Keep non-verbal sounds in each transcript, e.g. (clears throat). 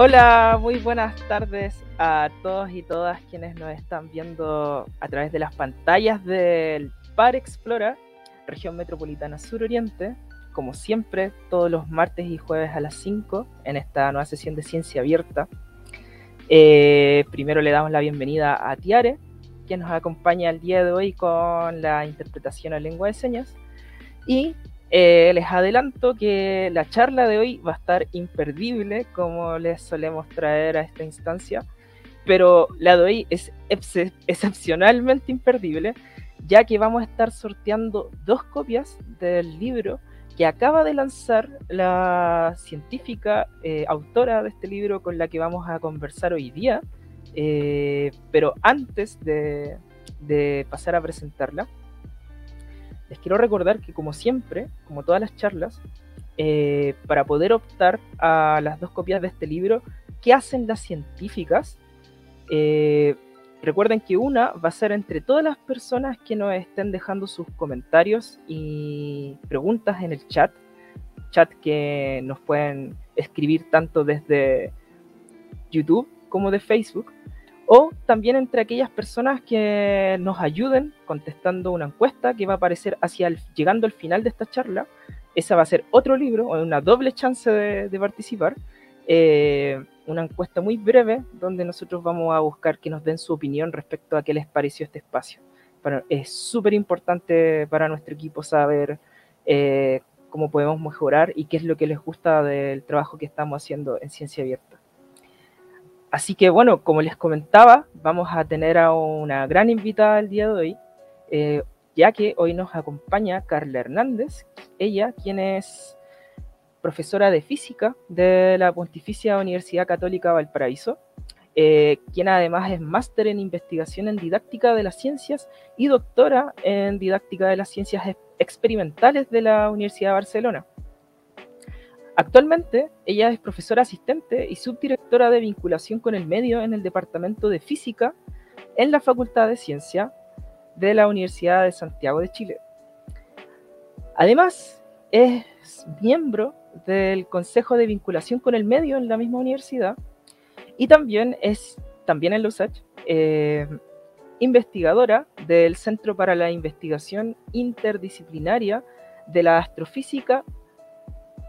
Hola, muy buenas tardes a todos y todas quienes nos están viendo a través de las pantallas del Par Explora, región metropolitana suroriente, como siempre, todos los martes y jueves a las 5 en esta nueva sesión de Ciencia Abierta. Eh, primero le damos la bienvenida a Tiare, quien nos acompaña el día de hoy con la interpretación a lengua de señas. Y eh, les adelanto que la charla de hoy va a estar imperdible, como les solemos traer a esta instancia, pero la de hoy es excepcionalmente imperdible, ya que vamos a estar sorteando dos copias del libro que acaba de lanzar la científica eh, autora de este libro con la que vamos a conversar hoy día. Eh, pero antes de pasar a presentarla, les quiero recordar que como siempre, como todas las charlas, eh, para poder optar a las dos copias de este libro, ¿qué hacen las científicas? Eh, recuerden que una va a ser entre todas las personas que nos estén dejando sus comentarios y preguntas en el chat, chat que nos pueden escribir tanto desde YouTube como de Facebook o también entre aquellas personas que nos ayuden contestando una encuesta que va a aparecer hacia llegando al final de esta charla. Esa va a ser otro libro, una doble chance de, participar. Eh, una encuesta muy breve donde nosotros vamos a buscar que nos den su opinión respecto a qué les pareció este espacio. es súper importante para nuestro equipo saber eh, cómo podemos mejorar y qué es lo que les gusta del trabajo que estamos haciendo en Ciencia Abierta. Así que bueno, como les comentaba, vamos a tener a una gran invitada el día de hoy, eh, ya que hoy nos acompaña Carla Hernández, ella quien es profesora de física de la Pontificia Universidad Católica Valparaíso, eh, quien además es máster en investigación en didáctica de las ciencias y doctora en didáctica de las ciencias experimentales de la Universidad de Barcelona. Actualmente, ella es profesora asistente y subdirectora de vinculación con el medio en el Departamento de Física en la Facultad de Ciencia de la Universidad de Santiago de Chile. Además, es miembro del Consejo de Vinculación con el Medio en la misma universidad y también es, también en LUSACH, eh, investigadora del Centro para la Investigación Interdisciplinaria de la Astrofísica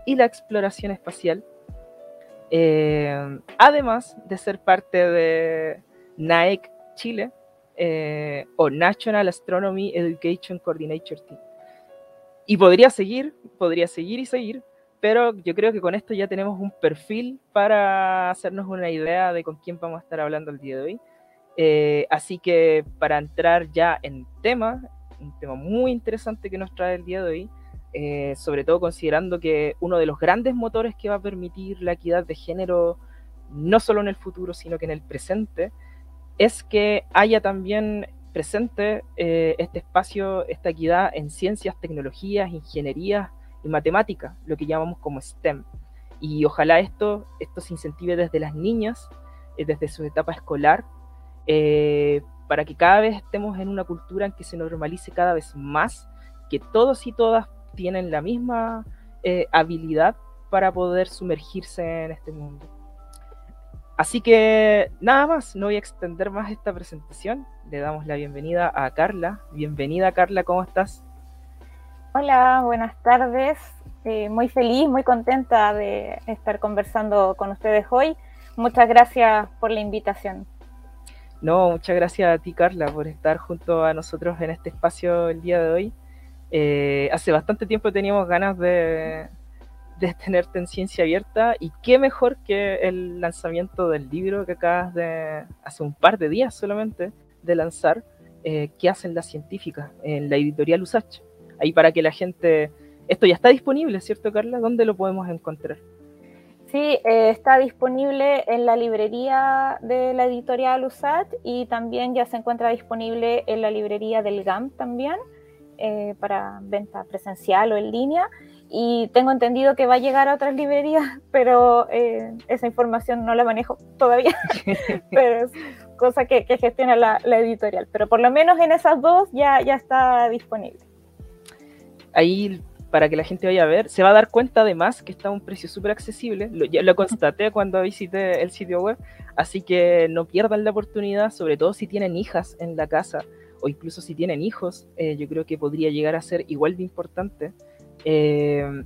y la exploración espacial. Eh, además de ser parte de NAEC Chile eh, o National Astronomy Education Coordinator Team. Y podría seguir, podría seguir y seguir, pero yo creo que con esto ya tenemos un perfil para hacernos una idea de con quién vamos a estar hablando el día de hoy. Eh, así que para entrar ya en tema, un tema muy interesante que nos trae el día de hoy, eh, sobre todo considerando que uno de los grandes motores que va a permitir la equidad de género, no solo en el futuro, sino que en el presente, es que haya también presente eh, este espacio, esta equidad en ciencias, tecnologías, ingenierías y matemáticas, lo que llamamos como STEM. Y ojalá esto, esto se incentive desde las niñas, eh, desde su etapa escolar, para que cada vez estemos en una cultura en que se normalice cada vez más que todos y todas tienen la misma eh, habilidad para poder sumergirse en este mundo. Así que nada más, no voy a extender más esta presentación. Le damos la bienvenida a Carla. Bienvenida Carla, ¿cómo estás? Hola, buenas tardes. Eh, muy feliz, muy contenta de estar conversando con ustedes hoy. Muchas gracias por la invitación. No, muchas gracias a ti Carla por estar junto a nosotros en este espacio el día de hoy. Eh, hace bastante tiempo teníamos ganas de, (laughs) tenerte en ciencia abierta y qué mejor que el lanzamiento del libro que acabas de, hace un par de días solamente, de lanzar, eh, ¿Qué hacen las científicas? en la editorial USACH. Ahí para que la gente... Esto ya está disponible, ¿cierto Carla? ¿Dónde lo podemos encontrar? Sí, eh, está disponible en la librería de la editorial USACH y también ya se encuentra disponible en la librería del GAM también. Eh, para venta presencial o en línea y tengo entendido que va a llegar a otras librerías, (laughs) pero eh, esa información no la manejo todavía, (laughs) pero es cosa que, gestiona la, editorial, pero por lo menos en esas dos ya, ya está disponible. Ahí para que la gente vaya a ver. Se va a dar cuenta además que está a un precio súper accesible. Lo, lo constaté (laughs) cuando visité el sitio web. Así que no pierdan la oportunidad, sobre todo si tienen hijas en la casa o incluso si tienen hijos. Eh, yo creo que podría llegar a ser igual de importante. Eh,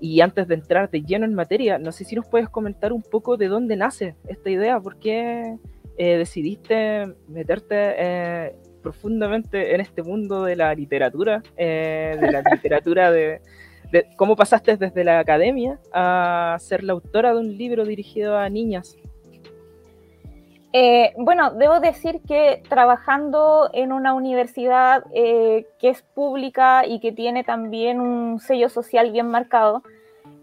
y antes de entrar de lleno en materia, no sé si nos puedes comentar un poco de dónde nace esta idea, por qué eh, decidiste meterte profundamente en este mundo de la literatura, de la literatura de, cómo pasaste desde la academia a ser la autora de un libro dirigido a niñas. Eh, bueno, debo decir que trabajando en una universidad eh, que es pública y que tiene también un sello social bien marcado,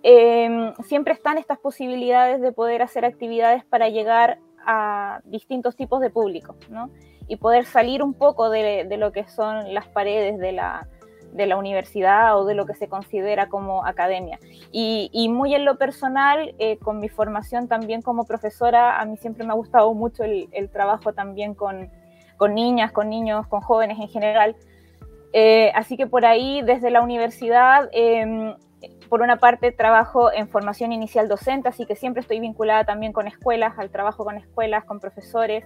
em, siempre están estas posibilidades de poder hacer actividades para llegar a distintos tipos de público, ¿no? Y poder salir un poco de lo que son las paredes de la, de la universidad o de lo que se considera como academia. Y, muy en lo personal, eh, con mi formación también como profesora, a mí siempre me ha gustado mucho el, trabajo también con, niñas, con niños, con jóvenes en general. Eh, así que por ahí, desde la universidad, em, por una parte trabajo en formación inicial docente, así que siempre estoy vinculada también con escuelas, al trabajo con escuelas, con profesores.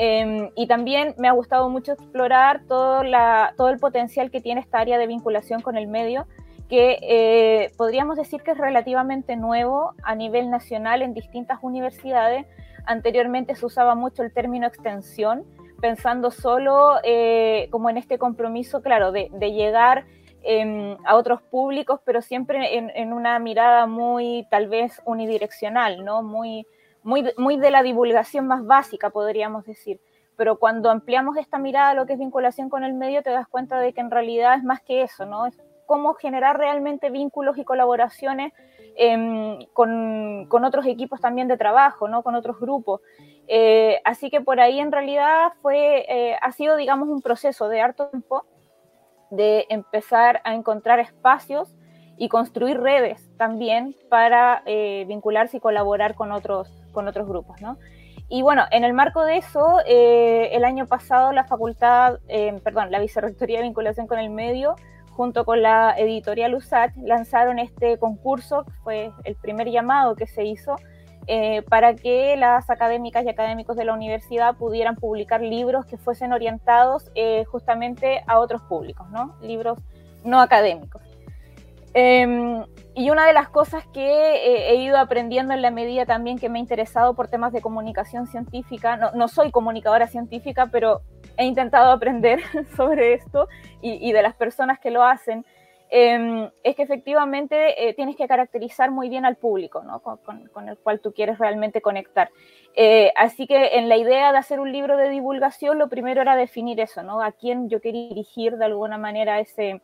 Em, y también me ha gustado mucho explorar todo, la, todo el potencial que tiene esta área de vinculación con el medio, que eh, podríamos decir que es relativamente nuevo a nivel nacional en distintas universidades. Anteriormente se usaba mucho el término extensión, pensando solo eh, como en este compromiso, claro, de, de llegar em, a otros públicos, pero siempre en, en, una mirada muy tal vez unidireccional, ¿no? Muy muy, de la divulgación más básica, podríamos decir. Pero cuando ampliamos esta mirada a lo que es vinculación con el medio, te das cuenta de que en realidad es más que eso, ¿no? Es cómo generar realmente vínculos y colaboraciones em, con, otros equipos también de trabajo, ¿no? Con otros grupos. Eh, así que por ahí en realidad fue, eh, ha sido, digamos, un proceso de harto tiempo de empezar a encontrar espacios y construir redes también para eh, vincularse y colaborar con otros, con otros grupos, ¿no? Y bueno, en el marco de eso, eh, el año pasado la facultad, eh, perdón, la Vicerrectoría de Vinculación con el Medio, junto con la editorial USAT, lanzaron este concurso, que fue el primer llamado que se hizo, eh, para que las académicas y académicos de la universidad pudieran publicar libros que fuesen orientados justamente a otros públicos, ¿no? Libros no académicos. Em, y una de las cosas que he ido aprendiendo en la medida también que me he interesado por temas de comunicación científica, no, soy comunicadora científica, pero he intentado aprender (laughs) sobre esto y, de las personas que lo hacen, em, es que efectivamente eh, tienes que caracterizar muy bien al público ¿no? con, el cual tú quieres realmente conectar. Eh, así que en la idea de hacer un libro de divulgación, lo primero era definir eso, ¿no? a quién yo quería dirigir de alguna manera ese,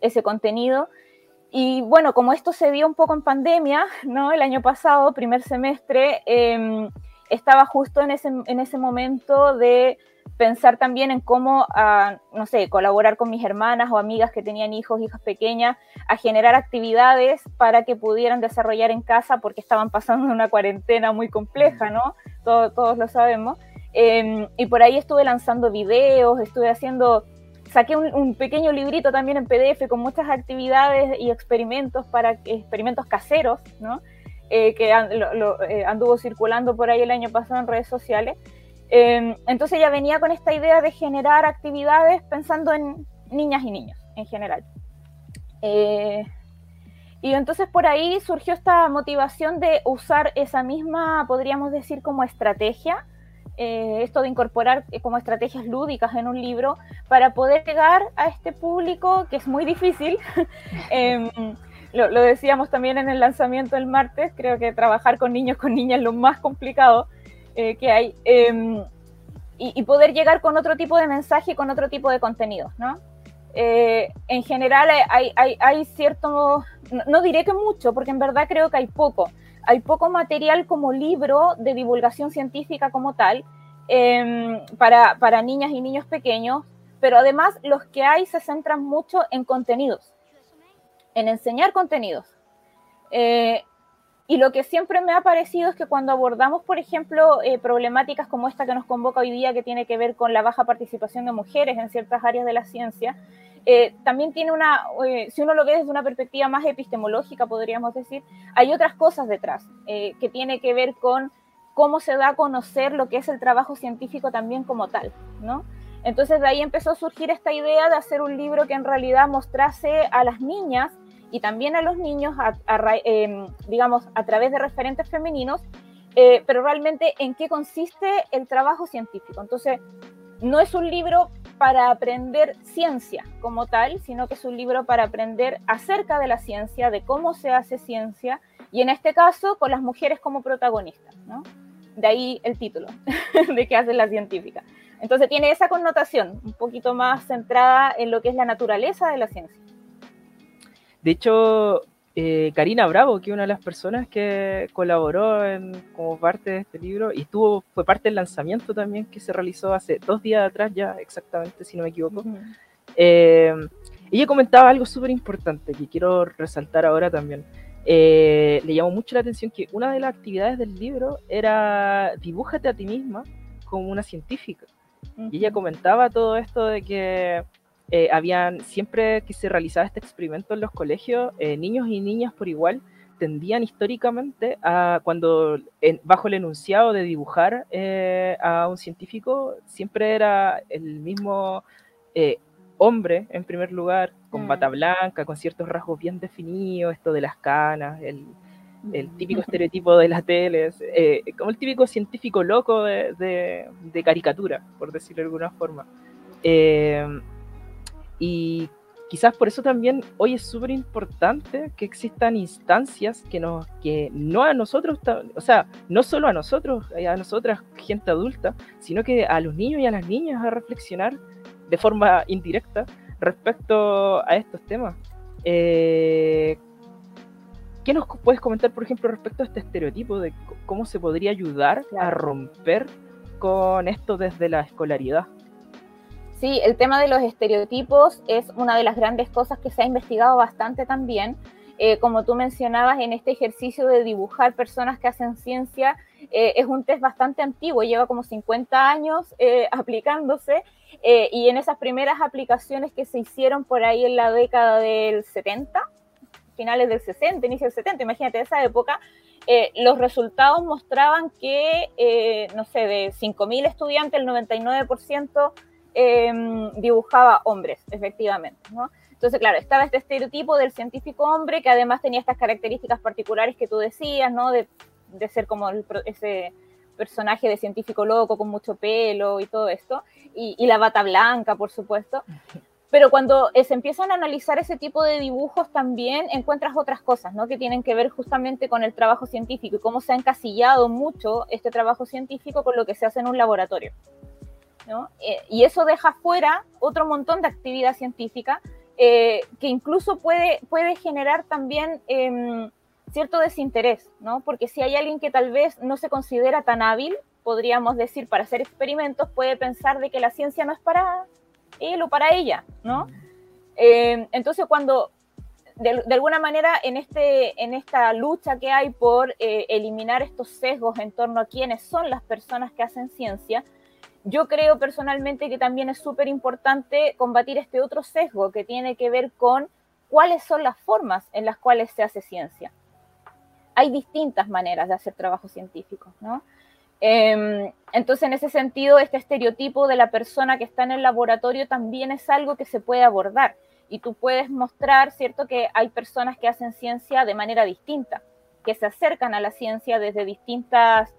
ese contenido. Y bueno, como esto se dio un poco en pandemia, ¿no? El año pasado, primer semestre, em, estaba justo en ese, en ese momento de pensar también en cómo, ah, no sé, colaborar con mis hermanas o amigas que tenían hijos, hijas pequeñas, a generar actividades para que pudieran desarrollar en casa porque estaban pasando una cuarentena muy compleja, ¿no? todos lo sabemos. Em, y por ahí estuve lanzando videos, estuve haciendo saqué un, pequeño librito también en PDF con muchas actividades y experimentos para experimentos caseros, ¿no? Eh, que eh, anduvo circulando por ahí el año pasado en redes sociales. Em, entonces ya venía con esta idea de generar actividades pensando en niñas y niños en general. Eh, y entonces por ahí surgió esta motivación de usar esa misma, podríamos decir, como estrategia eh, esto de incorporar eh, como estrategias lúdicas en un libro para poder llegar a este público que es muy difícil. (laughs) Em, lo, decíamos también en el lanzamiento el martes, creo que trabajar con niños, con niñas es lo más complicado eh, que hay. Em, y, poder llegar con otro tipo de mensaje, con otro tipo de contenido, ¿no? en general hay, hay, hay cierto, no diré que mucho, porque en verdad creo que hay poco, hay poco material como libro de divulgación científica como tal em, para, para niñas y niños pequeños, pero además los que hay se centran mucho en contenidos, en enseñar contenidos. Eh, y lo que siempre me ha parecido es que cuando abordamos, por ejemplo, eh, problemáticas como esta que nos convoca hoy día, que tiene que ver con la baja participación de mujeres en ciertas áreas de la ciencia, eh, también tiene una, eh, si uno lo ve desde una perspectiva más epistemológica, podríamos decir, hay otras cosas detrás, que tiene que ver con cómo se da a conocer lo que es el trabajo científico también como tal, ¿no? Entonces de ahí empezó a surgir esta idea de hacer un libro que en realidad mostrase a las niñas y también a los niños, em, digamos, a través de referentes femeninos, eh, pero realmente en qué consiste el trabajo científico. Entonces, no es un libro para aprender ciencia como tal, sino que es un libro para aprender acerca de la ciencia, de cómo se hace ciencia, y en este caso con las mujeres como protagonistas. De ahí el título, (laughs) de qué hace la científica. Entonces tiene esa connotación, un poquito más centrada en lo que es la naturaleza de la ciencia. De hecho, eh, Karina Bravo, que es una de las personas que colaboró como parte de este libro y estuvo, fue parte del lanzamiento también que se realizó hace dos días atrás ya, exactamente, si no me equivoco. Eh, ella comentaba algo súper importante que quiero resaltar ahora también. Eh, le llamó mucho la atención que una de las actividades del libro era dibújate a ti misma como una científica. Y ella comentaba todo esto de que eh, habían, siempre que se realizaba este experimento en los colegios, eh, niños y niñas por igual tendían históricamente a, cuando bajo el enunciado de dibujar eh, a un científico, siempre era el mismo hombre en primer lugar, con bata mm. blanca, con ciertos rasgos bien definidos, esto de las canas, el, el típico estereotipo de las teles, como el típico científico loco de, de, caricatura, por decirlo de alguna forma. Y quizás por eso también hoy es súper importante que existan instancias que, nos, que no a nosotros, o sea, no solo a nosotros, eh, a nosotras, gente adulta, sino que a los niños y a las niñas a reflexionar de forma indirecta respecto a estos temas. Eh, ¿Qué nos puedes comentar, por ejemplo, respecto a este estereotipo de cómo se podría ayudar a romper con esto desde la escolaridad? Sí, el tema de los estereotipos es una de las grandes cosas que se ha investigado bastante también. Eh, como tú mencionabas, en este ejercicio de dibujar personas que hacen ciencia, eh, es un test bastante antiguo, lleva como 50 años eh, (laughs) aplicándose, y en esas primeras aplicaciones que se hicieron por ahí en la década del 70, finales del 60, inicio del 70, imagínate, esa época, los resultados mostraban que, no sé, de 5.000 estudiantes, el 99% Em, dibujaba hombres, efectivamente, ¿no? Entonces, claro, estaba este estereotipo del científico hombre que además tenía estas características particulares que tú decías, ¿no? De, ser como ese personaje de científico loco con mucho pelo y todo esto, y, la bata blanca, por supuesto. Pero cuando se empiezan a analizar ese tipo de dibujos también encuentras otras cosas, ¿no? Que tienen que ver justamente con el trabajo científico y cómo se ha encasillado mucho este trabajo científico con lo que se hace en un laboratorio. Eh, y eso deja fuera otro montón de actividad científica eh, que incluso puede, puede generar también em, cierto desinterés, ¿no? Porque si hay alguien que tal vez no se considera tan hábil, podríamos decir, para hacer experimentos, puede pensar de que la ciencia no es para él o para ella, ¿no? Em, entonces, cuando de, alguna manera en, este, en esta lucha que hay por eh, eliminar estos sesgos en torno a quiénes son las personas que hacen ciencia, yo creo personalmente que también es súper importante combatir este otro sesgo que tiene que ver con cuáles son las formas en las cuales se hace ciencia. Hay distintas maneras de hacer trabajo científico, ¿no? Em, entonces, en ese sentido, este estereotipo de la persona que está en el laboratorio también es algo que se puede abordar. Y tú puedes mostrar, ¿cierto?, que hay personas que hacen ciencia de manera distinta, que se acercan a la ciencia desde distintas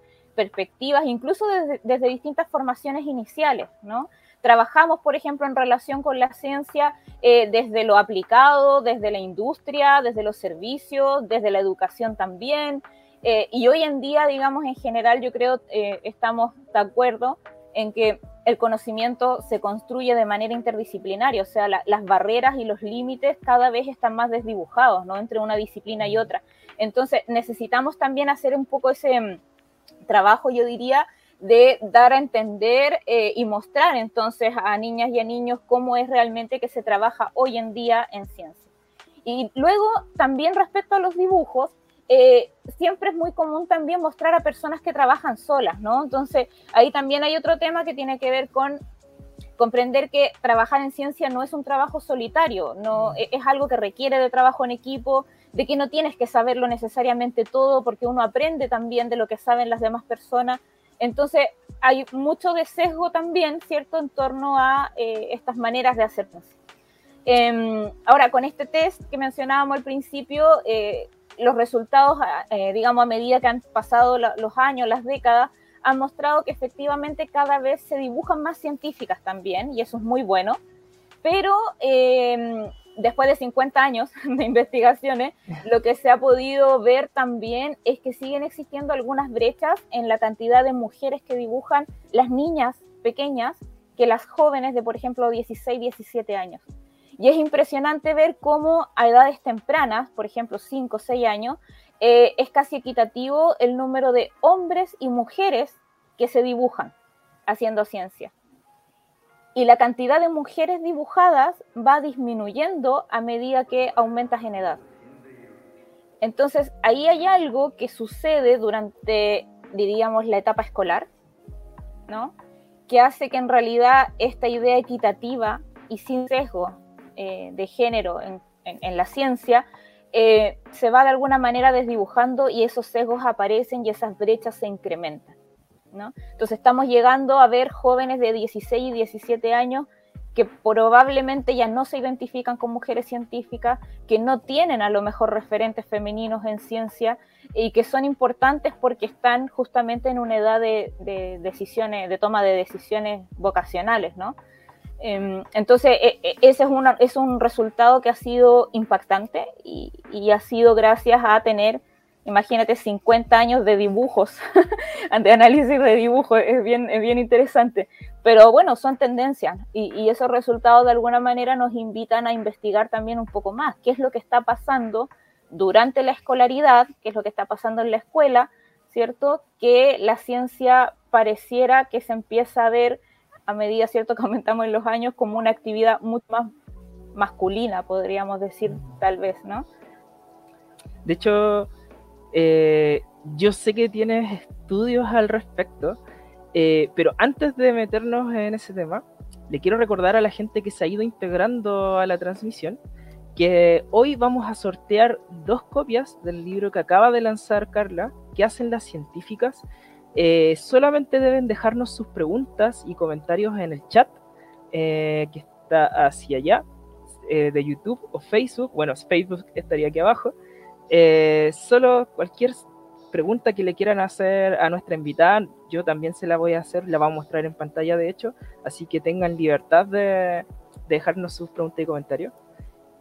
perspectivas, incluso desde, distintas formaciones iniciales, ¿no? Trabajamos, por ejemplo, en relación con la ciencia eh, desde lo aplicado, desde la industria, desde los servicios, desde la educación también. Eh, y hoy en día, digamos, en general, yo creo eh, estamos de acuerdo en que el conocimiento se construye de manera interdisciplinaria, o sea, las barreras y los límites cada vez están más desdibujados, ¿no? Entre una disciplina y otra. Entonces, necesitamos también hacer un poco ese trabajo, yo diría, de dar a entender eh, y mostrar entonces a niñas y a niños cómo es realmente que se trabaja hoy en día en ciencia. Y luego, también respecto a los dibujos, eh, siempre es muy común también mostrar a personas que trabajan solas, ¿no? Entonces, ahí también hay otro tema que tiene que ver con comprender que trabajar en ciencia no es un trabajo solitario, no e-, es algo que requiere de trabajo en equipo, de que no tienes que saberlo necesariamente todo, porque uno aprende también de lo que saben las demás personas. Entonces, hay mucho de sesgo también, ¿cierto?, en torno a eh, estas maneras de hacer em, ahora, con este test que mencionábamos al principio, eh, los resultados, eh, digamos, a medida que han pasado los años, las décadas, han mostrado que efectivamente cada vez se dibujan más científicas también, y eso es muy bueno, pero em, después de 50 años (laughs) de investigaciones, lo que se ha podido ver también es que siguen existiendo algunas brechas en la cantidad de mujeres que dibujan las niñas pequeñas que las jóvenes de, por ejemplo, 16, 17 años. Y es impresionante ver cómo a edades tempranas, por ejemplo, 5 o 6 años, eh, es casi equitativo el número de hombres y mujeres que se dibujan haciendo ciencia. Y la cantidad de mujeres dibujadas va disminuyendo a medida que aumentas en edad. Entonces, ahí hay algo que sucede durante, diríamos, la etapa escolar, ¿no? Que hace que en realidad esta idea equitativa y sin sesgo eh, de género en, la ciencia eh, se va de alguna manera desdibujando y esos sesgos aparecen y esas brechas se incrementan. ¿No? Entonces estamos llegando a ver jóvenes de 16 y 17 años que probablemente ya no se identifican con mujeres científicas, que no tienen a lo mejor referentes femeninos en ciencia y que son importantes porque están justamente en una edad de, decisiones, de toma de decisiones vocacionales, ¿no? Em, entonces, e, e, ese es, es, un resultado que ha sido impactante y, ha sido gracias a tener, imagínate, 50 años de dibujos, (laughs) de análisis de dibujos, es bien, es bien interesante. Pero bueno, son tendencias y, y, esos resultados de alguna manera nos invitan a investigar también un poco más qué es lo que está pasando durante la escolaridad, qué es lo que está pasando en la escuela, ¿cierto? Que la ciencia pareciera que se empieza a ver a medida, ¿cierto?, que aumentamos en los años como una actividad mucho más masculina, podríamos decir, tal vez, ¿no? De hecho, eh, yo sé que tienes estudios al respecto, eh, pero antes de meternos en ese tema, le quiero recordar a la gente que se ha ido integrando a la transmisión que hoy vamos a sortear dos copias del libro que acaba de lanzar Carla, que hacen las científicas eh, solamente deben dejarnos sus preguntas y comentarios en el chat que está hacia allá de YouTube o Facebook. Bueno, Facebook estaría aquí abajo. Solo cualquier pregunta que le quieran hacer a nuestra invitada, yo también se la voy a hacer, la vamos a mostrar en pantalla de hecho, así que tengan libertad de, dejarnos sus preguntas y comentarios.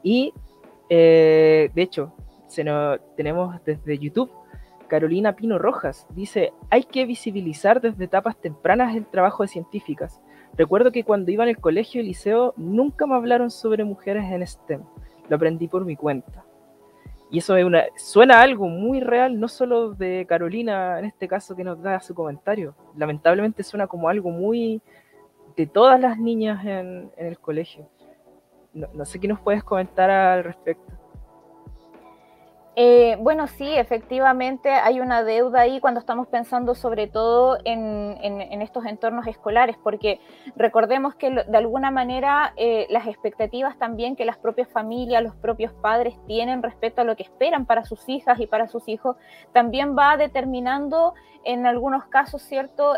Y de hecho, se nos, tenemos desde YouTube Carolina Pino Rojas dice, hay que visibilizar desde etapas tempranas el trabajo de científicas. Recuerdo que cuando iba en el colegio y liceo nunca me hablaron sobre mujeres en STEM. Lo aprendí por mi cuenta. Y eso es una, suena algo muy real, no solo de Carolina en este caso que nos da su comentario. Lamentablemente suena como algo muy de todas las niñas en, el colegio. no sé qué nos puedes comentar al respecto. Eh, bueno, sí, efectivamente hay una deuda ahí cuando estamos pensando sobre todo en, estos entornos escolares, porque recordemos que de alguna manera eh, las expectativas también que las propias familias, los propios padres tienen respecto a lo que esperan para sus hijas y para sus hijos, también va determinando en algunos casos, ¿cierto?,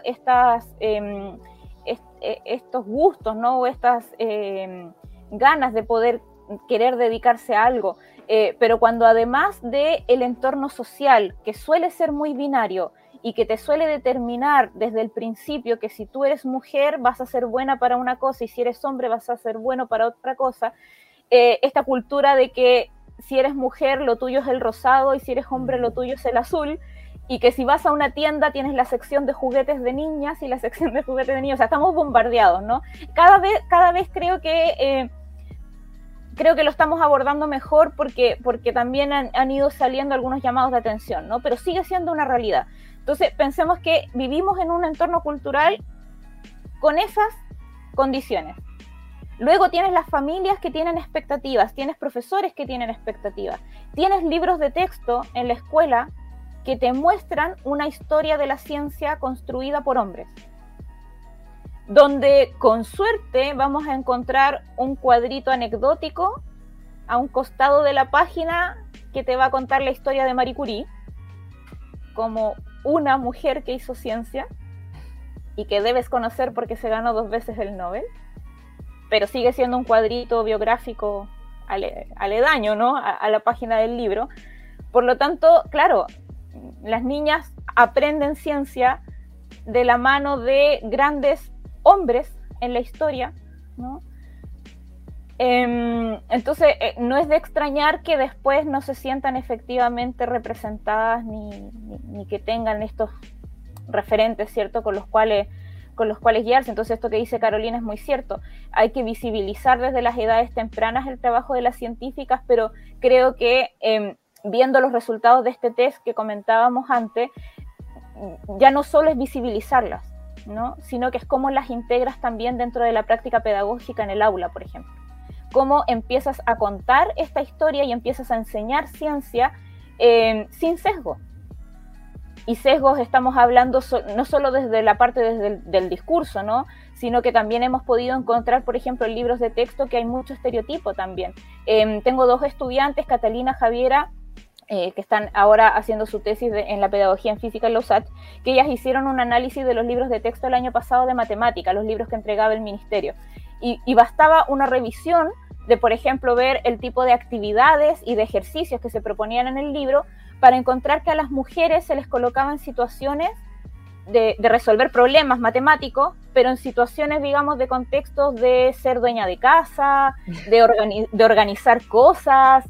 em, e, estos gustos, ¿no?, o estas em, ganas de poder querer dedicarse a algo. Eh, pero cuando además del el entorno social, que suele ser muy binario y que te suele determinar desde el principio que si tú eres mujer vas a ser buena para una cosa y si eres hombre vas a ser bueno para otra cosa, eh, esta cultura de que si eres mujer lo tuyo es el rosado y si eres hombre lo tuyo es el azul, y que si vas a una tienda tienes la sección de juguetes de niñas y la sección de juguetes de niños, o sea, estamos bombardeados, ¿no? Cada vez, cada vez creo que... Eh, creo que lo estamos abordando mejor porque, porque también han, ido saliendo algunos llamados de atención, ¿no? Pero sigue siendo una realidad. Entonces, pensemos que vivimos en un entorno cultural con esas condiciones. Luego tienes las familias que tienen expectativas, tienes profesores que tienen expectativas, tienes libros de texto en la escuela que te muestran una historia de la ciencia construida por hombres, donde con suerte vamos a encontrar un cuadrito anecdótico a un costado de la página que te va a contar la historia de Marie Curie, como una mujer que hizo ciencia y que debes conocer porque se ganó dos veces el Nobel, pero sigue siendo un cuadrito biográfico aledaño ¿no? a la página del libro. Por lo tanto, claro, las niñas aprenden ciencia de la mano de grandes hombres en la historia, ¿no? Em, entonces, eh, no es de extrañar que después no se sientan efectivamente representadas ni, que tengan estos referentes, ¿cierto?, con los cuales con los cuales guiarse. Entonces, esto que dice Carolina es muy cierto. Hay que visibilizar desde las edades tempranas el trabajo de las científicas, pero creo que em, viendo los resultados de este test que comentábamos antes, ya no solo es visibilizarlas, ¿no? sino que es cómo las integras también dentro de la práctica pedagógica en el aula, por ejemplo. Cómo empiezas a contar esta historia y empiezas a enseñar ciencia eh, sin sesgo. Y sesgos estamos hablando no solo desde la parte desde del discurso, ¿no? sino que también hemos podido encontrar, por ejemplo, en libros de texto que hay mucho estereotipo también. Em, tengo dos estudiantes, Catalina Javiera eh, que están ahora haciendo su tesis en la pedagogía en física en los USAT, que ellas hicieron un análisis de los libros de texto el año pasado de matemática, los libros que entregaba el ministerio. Y, bastaba una revisión de, por ejemplo, ver el tipo de actividades y de ejercicios que se proponían en el libro para encontrar que a las mujeres se les colocaban situaciones de, resolver problemas matemáticos, pero en situaciones, digamos, de contextos de ser dueña de casa, de organizar cosas,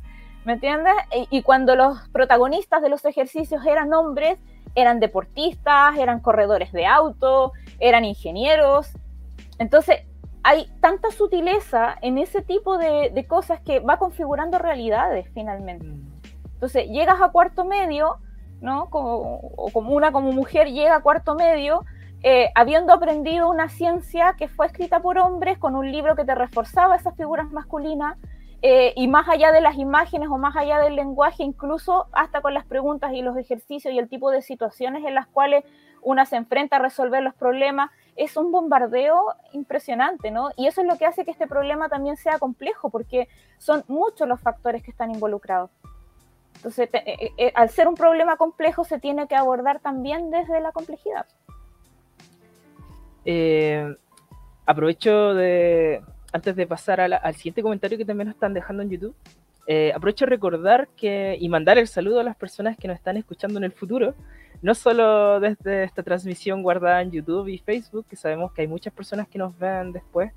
¿Me entiendes? Y, cuando los protagonistas de los ejercicios eran hombres, eran deportistas, eran corredores de auto, eran ingenieros. Entonces, hay tanta sutileza en ese tipo de, cosas que va configurando realidades finalmente. Mm. Entonces, llegas a cuarto medio, ¿no? Como, o como una como mujer llega a cuarto medio, eh, habiendo aprendido una ciencia que fue escrita por hombres, con un libro que te reforzaba esas figuras masculinas, eh, y más allá de las imágenes o más allá del lenguaje, incluso hasta con las preguntas y los ejercicios y el tipo de situaciones en las cuales una se enfrenta a resolver los problemas, es un bombardeo impresionante, ¿no? Y eso es lo que hace que este problema también sea complejo, porque son muchos los factores que están involucrados. Entonces, eh, eh, al ser un problema complejo, se tiene que abordar también desde la complejidad. aprovecho de, antes de pasar al siguiente comentario que también nos están dejando en YouTube, eh, aprovecho a recordar que y mandar el saludo a las personas que nos están escuchando en el futuro, no solo desde esta transmisión guardada en YouTube y Facebook, que sabemos que hay muchas personas que nos ven después,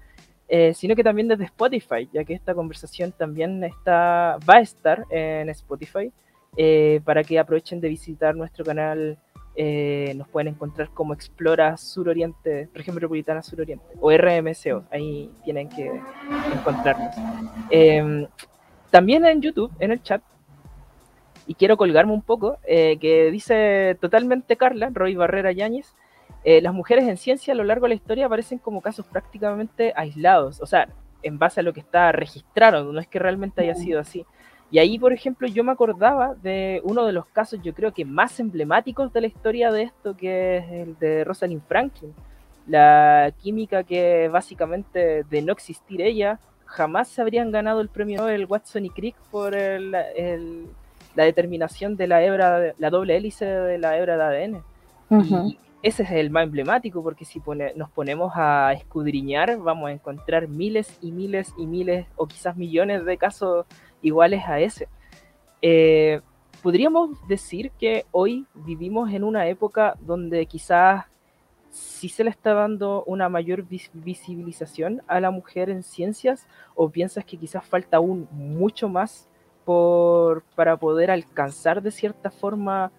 eh, sino que también desde Spotify, ya que esta conversación también está, va a estar en Spotify, eh, para que aprovechen de visitar nuestro canal eh, nos pueden encontrar como Explora Suroriente, Región Metropolitana Suroriente, o RMCO, ahí tienen que encontrarnos. Em, también en YouTube, en el chat, y quiero colgarme un poco, eh, que dice totalmente Carla, Roy Barrera Yáñez, eh, las mujeres en ciencia a lo largo de la historia aparecen como casos prácticamente aislados, o sea, en base a lo que está registrado, no es que realmente haya sido así. Y ahí, por ejemplo, yo me acordaba de uno de los casos, yo creo que más emblemáticos de la historia de esto, que es el de Rosalind Franklin. La química que básicamente, de no existir ella, jamás se habrían ganado el premio Nobel Watson y Crick por la determinación de la hebra, la doble hélice de la hebra de ADN. Y ese es el más emblemático, porque si nos ponemos a escudriñar, vamos a encontrar miles y miles y miles, o quizás millones de casos iguales a ese. Eh, podríamos decir que hoy vivimos en una época donde quizás sí se le está dando una mayor visibilización a la mujer en ciencias o piensas que quizás falta aún mucho más por, para poder alcanzar de cierta forma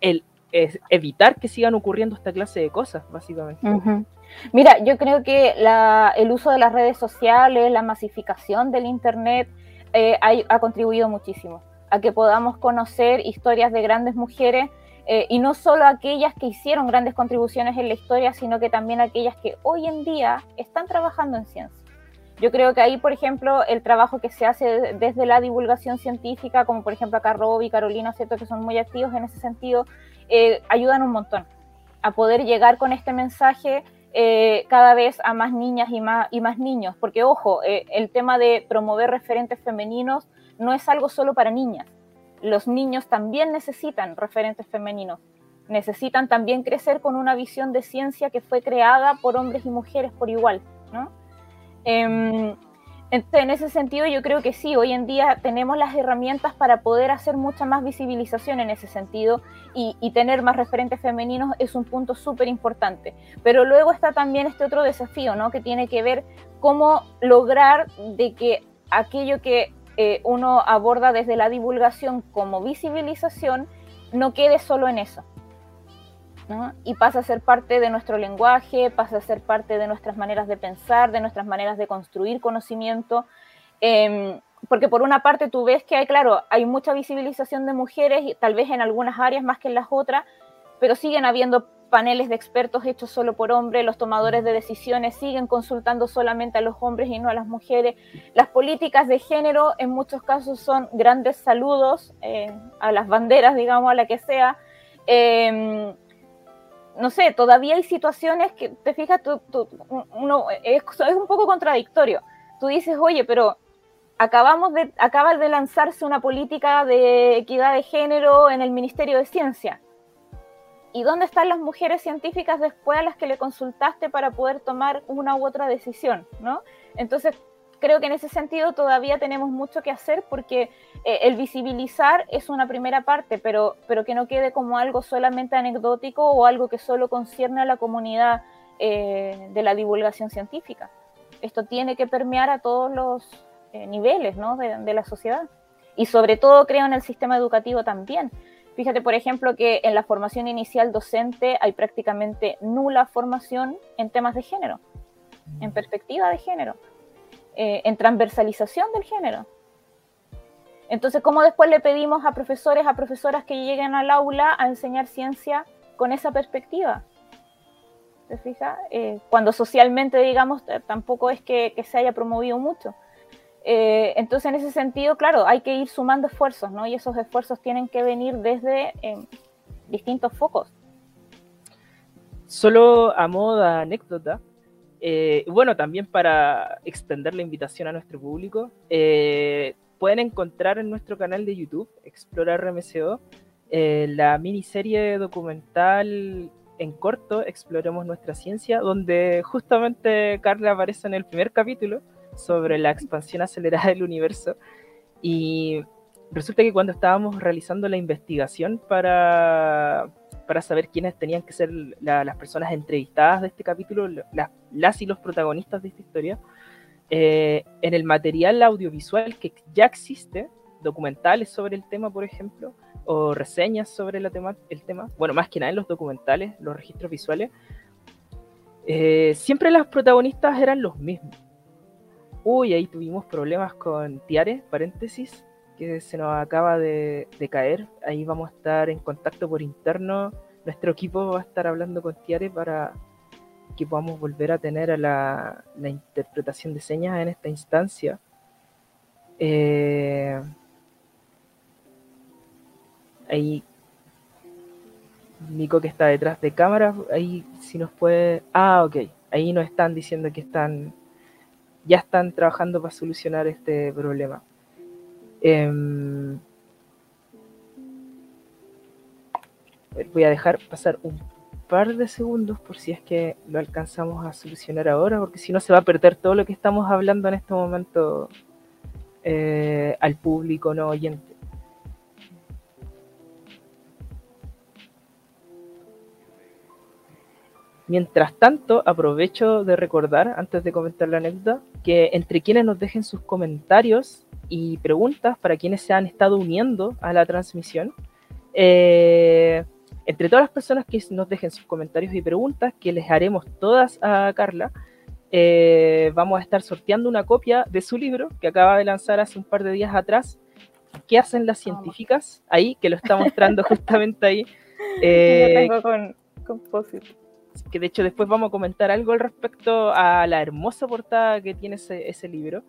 el, evitar que sigan ocurriendo esta clase de cosas, básicamente. Mira, yo creo que el uso de las redes sociales, la masificación del Internet, eh, ha, contribuido muchísimo a que podamos conocer historias de grandes mujeres eh, y no solo aquellas que hicieron grandes contribuciones en la historia, sino que también aquellas que hoy en día están trabajando en ciencia. Yo creo que ahí, por ejemplo, el trabajo que se hace desde la divulgación científica, como por ejemplo acá Rob y Carolina, ¿cierto? que son muy activos en ese sentido, eh, ayudan un montón a poder llegar con este mensaje eh, cada vez a más niñas y más, y más niños. Porque, ojo, eh, el tema de promover referentes femeninos no es algo solo para niñas. Los niños también necesitan referentes femeninos. Necesitan también crecer con una visión de ciencia que fue creada por hombres y mujeres por igual. ¿no? Em, en ese sentido, yo creo que sí, hoy en día tenemos las herramientas para poder hacer mucha más visibilización en ese sentido y, tener más referentes femeninos es un punto súper importante. Pero luego está también este otro desafío, ¿no? Que tiene que ver cómo lograr de que aquello que eh, uno aborda desde la divulgación como visibilización no quede solo en eso. Y pasa a ser parte de nuestro lenguaje, pasa a ser parte de nuestras maneras de pensar, de nuestras maneras de construir conocimiento. Em, porque por una parte tú ves que hay, claro, hay mucha visibilización de mujeres, tal vez en algunas áreas más que en las otras, pero siguen habiendo paneles de expertos hechos solo por hombres, los tomadores de decisiones siguen consultando solamente a los hombres y no a las mujeres. Las políticas de género en muchos casos son grandes saludos eh, a las banderas, digamos, a la que sea. Em, no sé, todavía hay situaciones que, te fijas, uno, es, un poco contradictorio. Tú dices, oye, pero acabamos de, acaba de lanzarse una política de equidad de género en el Ministerio de Ciencia. ¿Y dónde están las mujeres científicas después a las que le consultaste para poder tomar una u otra decisión? ¿no? Entonces, creo que en ese sentido todavía tenemos mucho que hacer porque eh, el visibilizar es una primera parte, pero, pero que no quede como algo solamente anecdótico o algo que solo concierne a la comunidad eh, de la divulgación científica. Esto tiene que permear a todos los eh, niveles ¿no? de, de la sociedad. Y sobre todo creo en el sistema educativo también. Fíjate, por ejemplo, que en la formación inicial docente hay prácticamente nula formación en temas de género, en perspectiva de género. Eh, en transversalización del género. Entonces, ¿cómo después le pedimos a profesores, a profesoras que lleguen al aula a enseñar ciencia con esa perspectiva? ¿Se fija? Eh, cuando socialmente, digamos, tampoco es que, se haya promovido mucho. Eh, entonces, en ese sentido, claro, hay que ir sumando esfuerzos, ¿no? Y esos esfuerzos tienen que venir desde distintos focos. Solo a modo de anécdota, eh, bueno, también para extender la invitación a nuestro público, eh, pueden encontrar en nuestro canal de YouTube, Explora RMCO, eh, la miniserie documental en corto, Exploremos nuestra ciencia, donde justamente Carla aparece en el primer capítulo sobre la expansión acelerada del universo. Y resulta que cuando estábamos realizando la investigación para, para saber quiénes tenían que ser las personas entrevistadas de este capítulo, las, y los protagonistas de esta historia, eh, en el material audiovisual que ya existe, documentales sobre el tema, por ejemplo, o reseñas sobre la tema, el tema, bueno, más que nada en los documentales, los registros visuales, eh, siempre las protagonistas eran los mismos. Uy, ahí tuvimos problemas con Tiare, paréntesis, que se nos acaba de, caer. Ahí vamos a estar en contacto por interno. Nuestro equipo va a estar hablando con Tiare para que podamos volver a tener a la, interpretación de señas en esta instancia. Eh, ahí Nico que está detrás de cámara, ahí si nos puede... Ah, ok. Ahí nos están diciendo que están... Ya están trabajando para solucionar este problema. Em, voy a dejar pasar un par de segundos por si es que lo alcanzamos a solucionar ahora, porque si no se va a perder todo lo que estamos hablando en este momento eh, al público no oyente. Mientras tanto, aprovecho de recordar, antes de comentar la anécdota, que entre quienes nos dejen sus comentarios y preguntas para quienes se han estado uniendo a la transmisión. Eh, entre todas las personas que nos dejen sus comentarios y preguntas, que les haremos todas a Carla, eh, vamos a estar sorteando una copia de su libro que acaba de lanzar hace un par de días atrás. ¿Qué hacen las científicas? Ahí, que lo está mostrando (laughs) justamente ahí. Eh, tengo con, que de hecho después vamos a comentar algo al respecto a la hermosa portada que tiene ese, libro.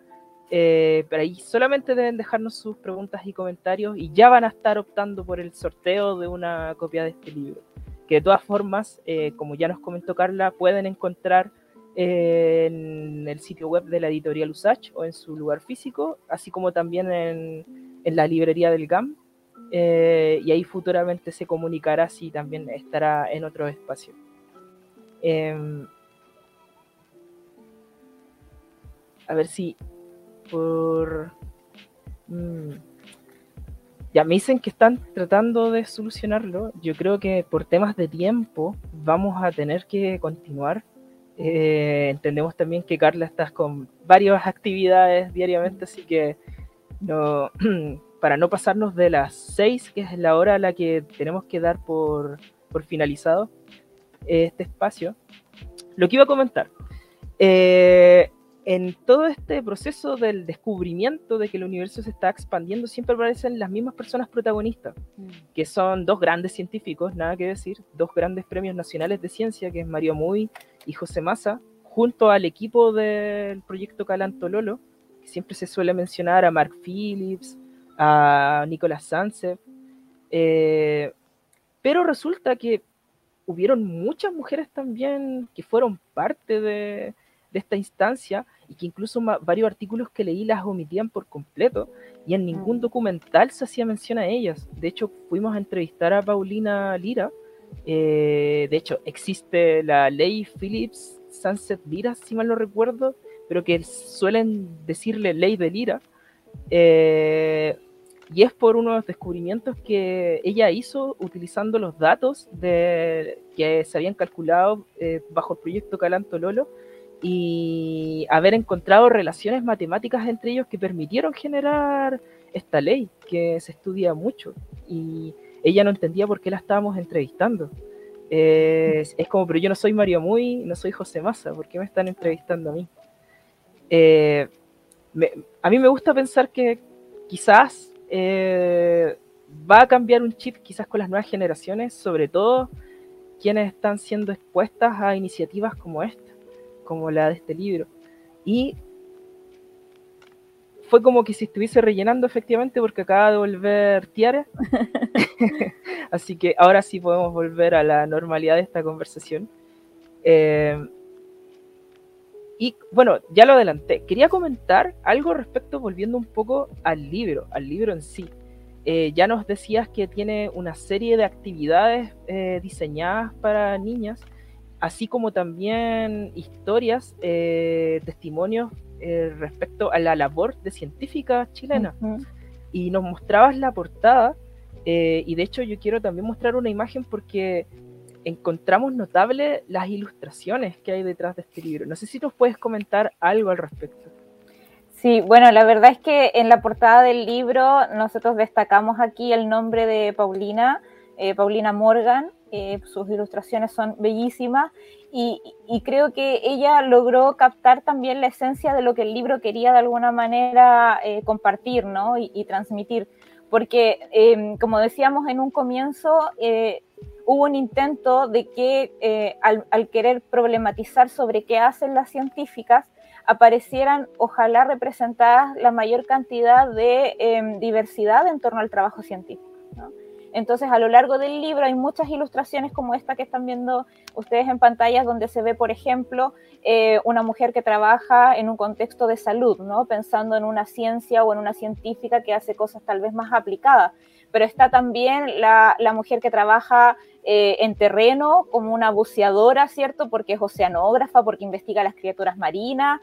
Eh, pero ahí solamente deben dejarnos sus preguntas y comentarios y ya van a estar optando por el sorteo de una copia de este libro. Que de todas formas, eh, como ya nos comentó Carla, pueden encontrar en el sitio web de la editorial Usach o en su lugar físico, así como también en, en la librería del GAM. Eh, y ahí futuramente se comunicará si también estará en otro espacio. Em, a ver si por... Mm, ya me dicen que están tratando de solucionarlo. Yo creo que por temas de tiempo vamos a tener que continuar. Eh, entendemos también que Carla estás con varias actividades diariamente, así que no, (clears throat) para no pasarnos de las 6, que es la hora a la que tenemos que dar por, por finalizado este espacio, lo que iba a comentar. Eh, en todo este proceso del descubrimiento de que el universo se está expandiendo, siempre aparecen las mismas personas protagonistas, mm. que son dos grandes científicos, nada que decir, dos grandes premios nacionales de ciencia, que es Mario Muy y José Massa, junto al equipo del proyecto Calanto Lolo, que siempre se suele mencionar a Mark Phillips, a Nicolás Sánchez, eh, pero resulta que hubieron muchas mujeres también que fueron parte de, esta instancia y que incluso varios artículos que leí las omitían por completo y en ningún mm. documental se hacía mención a ellas. De hecho, fuimos a entrevistar a Paulina Lira. Eh, de hecho, existe la ley Phillips Sunset Lira, si mal no recuerdo, pero que suelen decirle ley de Lira. Eh, y es por unos descubrimientos que ella hizo utilizando los datos de, que se habían calculado eh, bajo el proyecto Calanto Lolo y haber encontrado relaciones matemáticas entre ellos que permitieron generar esta ley que se estudia mucho y ella no entendía por qué la estábamos entrevistando. es como, pero yo no soy Mario Muy, no soy José Massa, ¿por qué me están entrevistando a mí? Eh, a mí me gusta pensar que quizás eh, va a cambiar un chip quizás con las nuevas generaciones, sobre todo quienes están siendo expuestas a iniciativas como esta, como la de este libro. Y fue como que si estuviese rellenando efectivamente porque acaba de volver Tiara. (laughs) (laughs) Así que ahora sí podemos volver a la normalidad de esta conversación. Eh, y bueno, ya lo adelanté. Quería comentar algo respecto, volviendo un poco al libro, al libro en sí. Eh, ya nos decías que tiene una serie de actividades eh, diseñadas para niñas, así como también historias, eh, testimonios respecto a la labor de científica chilena. Y nos mostrabas la portada, y de hecho yo quiero también mostrar una imagen porque encontramos notables las ilustraciones que hay detrás de este libro. No sé si nos puedes comentar algo al respecto. Sí, bueno, la verdad es que en la portada del libro nosotros destacamos aquí el nombre de Paulina, eh, Paulina Morgan. Eh, sus ilustraciones son bellísimas y, creo que ella logró captar también la esencia de lo que el libro quería de alguna manera eh, compartir ¿no? y, transmitir. Porque, como decíamos en un comienzo, hubo un intento de que eh, al, querer problematizar sobre qué hacen las científicas, aparecieran, ojalá representadas la mayor cantidad de em, diversidad en torno al trabajo científico. Entonces, a lo largo del libro hay muchas ilustraciones como esta que están viendo ustedes en pantallas, donde se ve, por ejemplo, eh, una mujer que trabaja en un contexto de salud, ¿no? pensando en una ciencia o en una científica que hace cosas tal vez más aplicadas. Pero está también la, la mujer que trabaja eh, en terreno como una buceadora, ¿cierto? Porque es oceanógrafa, porque investiga las criaturas marinas.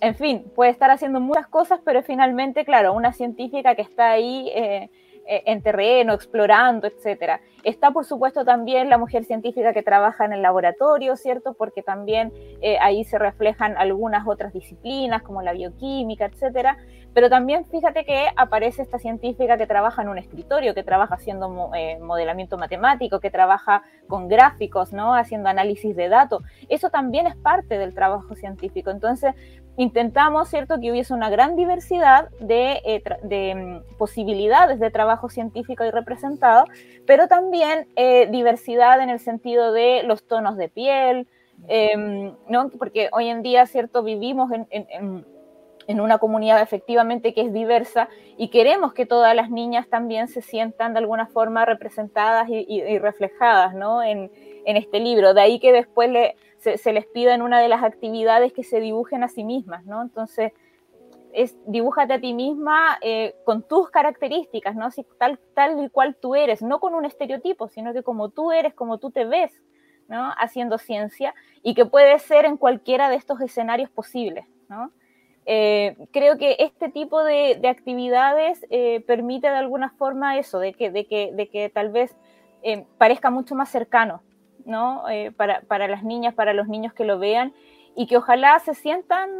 En fin, puede estar haciendo muchas cosas, pero finalmente, claro, una científica que está ahí eh, en terreno, explorando, etcétera. Está, por supuesto, también la mujer científica que trabaja en el laboratorio, ¿cierto? Porque también ahí se reflejan algunas otras disciplinas, como la bioquímica, etcétera. Pero también fíjate que aparece esta científica que trabaja en un escritorio, que trabaja haciendo eh, modelamiento matemático, que trabaja con gráficos, ¿no? Haciendo análisis de datos. Eso también es parte del trabajo científico. Entonces, intentamos, ¿cierto?, que hubiese una gran diversidad de, eh, mm, posibilidades de trabajo científico y representado, pero también eh, diversidad en el sentido de los tonos de piel, em, ¿no? Porque hoy en día, ¿cierto?, vivimos en, una comunidad efectivamente que es diversa y queremos que todas las niñas también se sientan de alguna forma representadas y, reflejadas, ¿no?, en, en este libro. De ahí que después le se, les pida en una de las actividades que se dibujen a sí mismas, ¿no? Entonces, es dibújate a ti misma eh, con tus características, ¿no? tal, tal y cual tú eres, no con un estereotipo, sino que como tú eres, como tú te ves, ¿no? Haciendo ciencia y que puede ser en cualquiera de estos escenarios posibles, ¿no? Eh, creo que este tipo de, actividades eh, permite de alguna forma eso, de que, de que, de que tal vez parezca mucho más cercano, ¿no? Eh, para, para, las niñas, para los niños que lo vean y que ojalá se sientan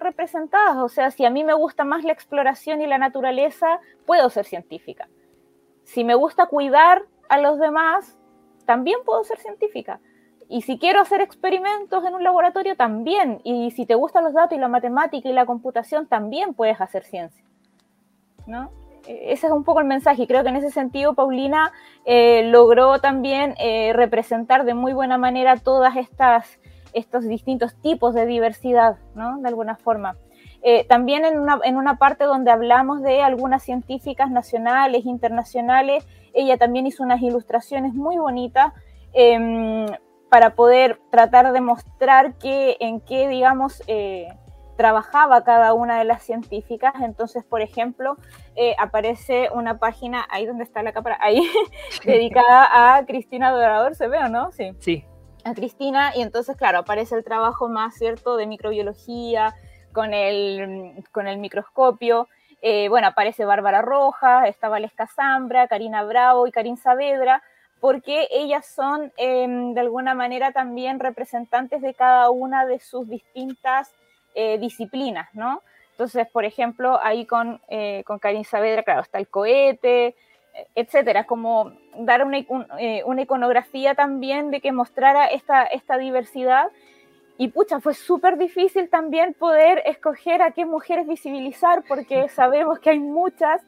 representadas. O sea, si a mí me gusta más la exploración y la naturaleza, puedo ser científica. Si me gusta cuidar a los demás, también puedo ser científica. Y si quiero hacer experimentos en un laboratorio, también. Y si te gustan los datos y la matemática y la computación, también puedes hacer ciencia. ¿No? Ese es un poco el mensaje y creo que en ese sentido Paulina eh, logró también eh, representar de muy buena manera todas estas estos distintos tipos de diversidad, ¿no? De alguna forma. Eh, también en una, en una parte donde hablamos de algunas científicas nacionales, internacionales, ella también hizo unas ilustraciones muy bonitas em, para poder tratar de mostrar que, en qué, digamos, trabajaba cada una de las científicas. Entonces, por ejemplo, eh, aparece una página ahí donde está la cámara, ahí, (laughs) dedicada a Cristina Dorador, ¿se ve o no? Sí. Sí. A Cristina, y entonces, claro, aparece el trabajo más cierto de microbiología con el, con el microscopio. Eh, bueno, aparece Bárbara Roja, está Valesca Zambra, Karina Bravo y Karin Saavedra, porque ellas son em, de alguna manera también representantes de cada una de sus distintas eh, disciplinas, ¿no? Entonces, por ejemplo, ahí con, eh, con Karin Saavedra, claro, está el cohete, etcétera, como dar una, eh, una, iconografía también de que mostrara esta, esta diversidad. Y pucha, fue súper difícil también poder escoger a qué mujeres visibilizar, porque (laughs) sabemos que hay muchas,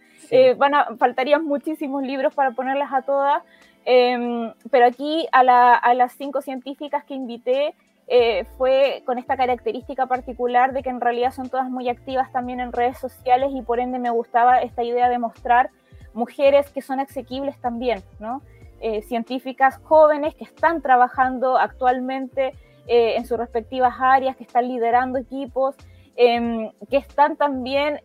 van a, faltarían muchísimos libros para ponerlas a todas, em, pero aquí a, la, a las cinco científicas que invité, eh, fue con esta característica particular de que en realidad son todas muy activas también en redes sociales y por ende me gustaba esta idea de mostrar mujeres que son asequibles también, ¿no? Eh, científicas jóvenes que están trabajando actualmente eh, en sus respectivas áreas, que están liderando equipos, em, que están también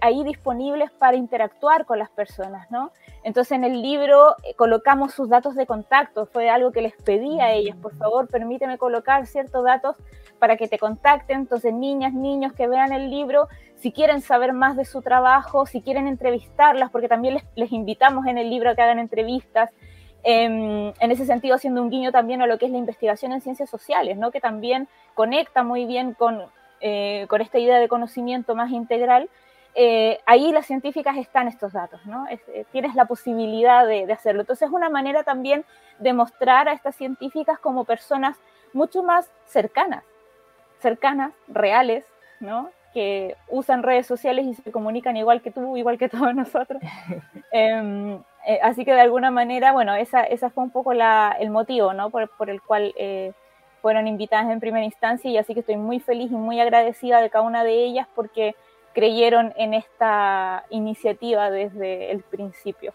ahí disponibles para interactuar con las personas, ¿no? Entonces en el libro eh, colocamos sus datos de contacto, fue algo que les pedí a ellas, por favor, permíteme colocar ciertos datos para que te contacten. Entonces, niñas, niños que vean el libro, si quieren saber más de su trabajo, si quieren entrevistarlas, porque también les, invitamos en el libro a que hagan entrevistas. Em, en ese sentido, haciendo un guiño también a lo que es la investigación en ciencias sociales, ¿no? que también conecta muy bien con, eh, con esta idea de conocimiento más integral eh, ahí las científicas están estos datos, ¿no? Eh, tienes la posibilidad de, hacerlo. Entonces es una manera también de mostrar a estas científicas como personas mucho más cercanas, cercanas, reales, ¿no? Que usan redes sociales y se comunican igual que tú, igual que todos (laughs) nosotros. (laughs) Em, eh, así que de alguna manera, bueno, esa, esa fue un poco la, el motivo, ¿no? Por, por el cual fueron invitadas en primera instancia y así que estoy muy feliz y muy agradecida de cada una de ellas porque creyeron en esta iniciativa desde el principio.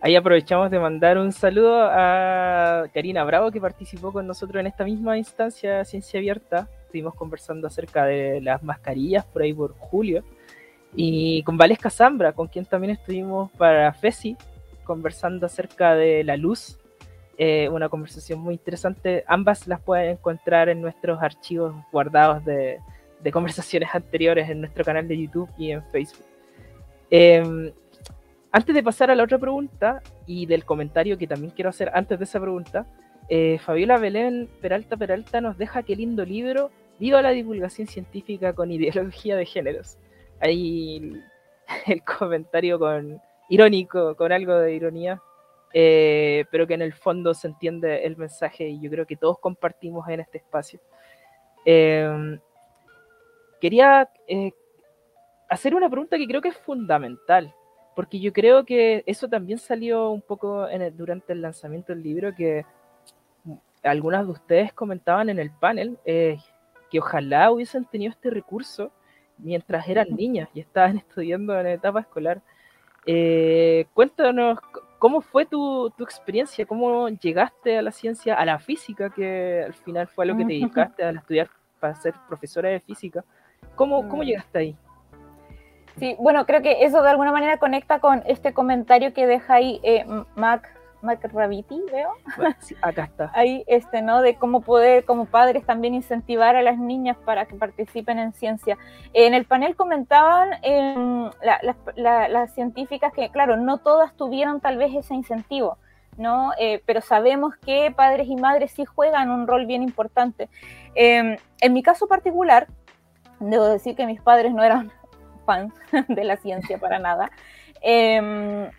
Ahí aprovechamos de mandar un saludo a Karina Bravo, que participó con nosotros en esta misma instancia Ciencia Abierta. Estuvimos conversando acerca de las mascarillas por ahí por julio. Y con Valesca Zambra, con quien también estuvimos para FESI, conversando acerca de la luz. Eh, una conversación muy interesante. Ambas las pueden encontrar en nuestros archivos guardados de, conversaciones anteriores en nuestro canal de YouTube y en Facebook. Em, antes de pasar a la otra pregunta y del comentario que también quiero hacer antes de esa pregunta, eh, Fabiola Belén Peralta Peralta nos deja qué lindo libro, Viva la divulgación científica con ideología de géneros. Ahí el, (laughs) comentario con irónico, con algo de ironía, eh, pero que en el fondo se entiende el mensaje y yo creo que todos compartimos en este espacio. Eh, quería eh, hacer una pregunta que creo que es fundamental, porque yo creo que eso también salió un poco durante el lanzamiento del libro, que algunas de ustedes comentaban en el panel eh, que ojalá hubiesen tenido este recurso mientras eran niñas y estaban (laughs) estudiando en etapa escolar. Eh, cuéntanos cómo fue tu, experiencia, cómo llegaste a la ciencia, a la física, que al final fue a lo que te dedicaste a estudiar para ser profesora de física. ¿Cómo, cómo mm. llegaste ahí? Sí, bueno, creo que eso de alguna manera conecta con este comentario que deja ahí eh, Mac Raviti, veo. acá está. Ahí, este, ¿no? De cómo poder, como padres, también incentivar a las niñas para que participen en ciencia. En el panel comentaban em, las científicas que, claro, no todas tuvieron tal vez ese incentivo. ¿no? Eh, pero sabemos que padres y madres sí juegan un rol bien importante. Em, en mi caso particular, debo decir que mis padres no eran fans (laughs) de la ciencia para nada. Em,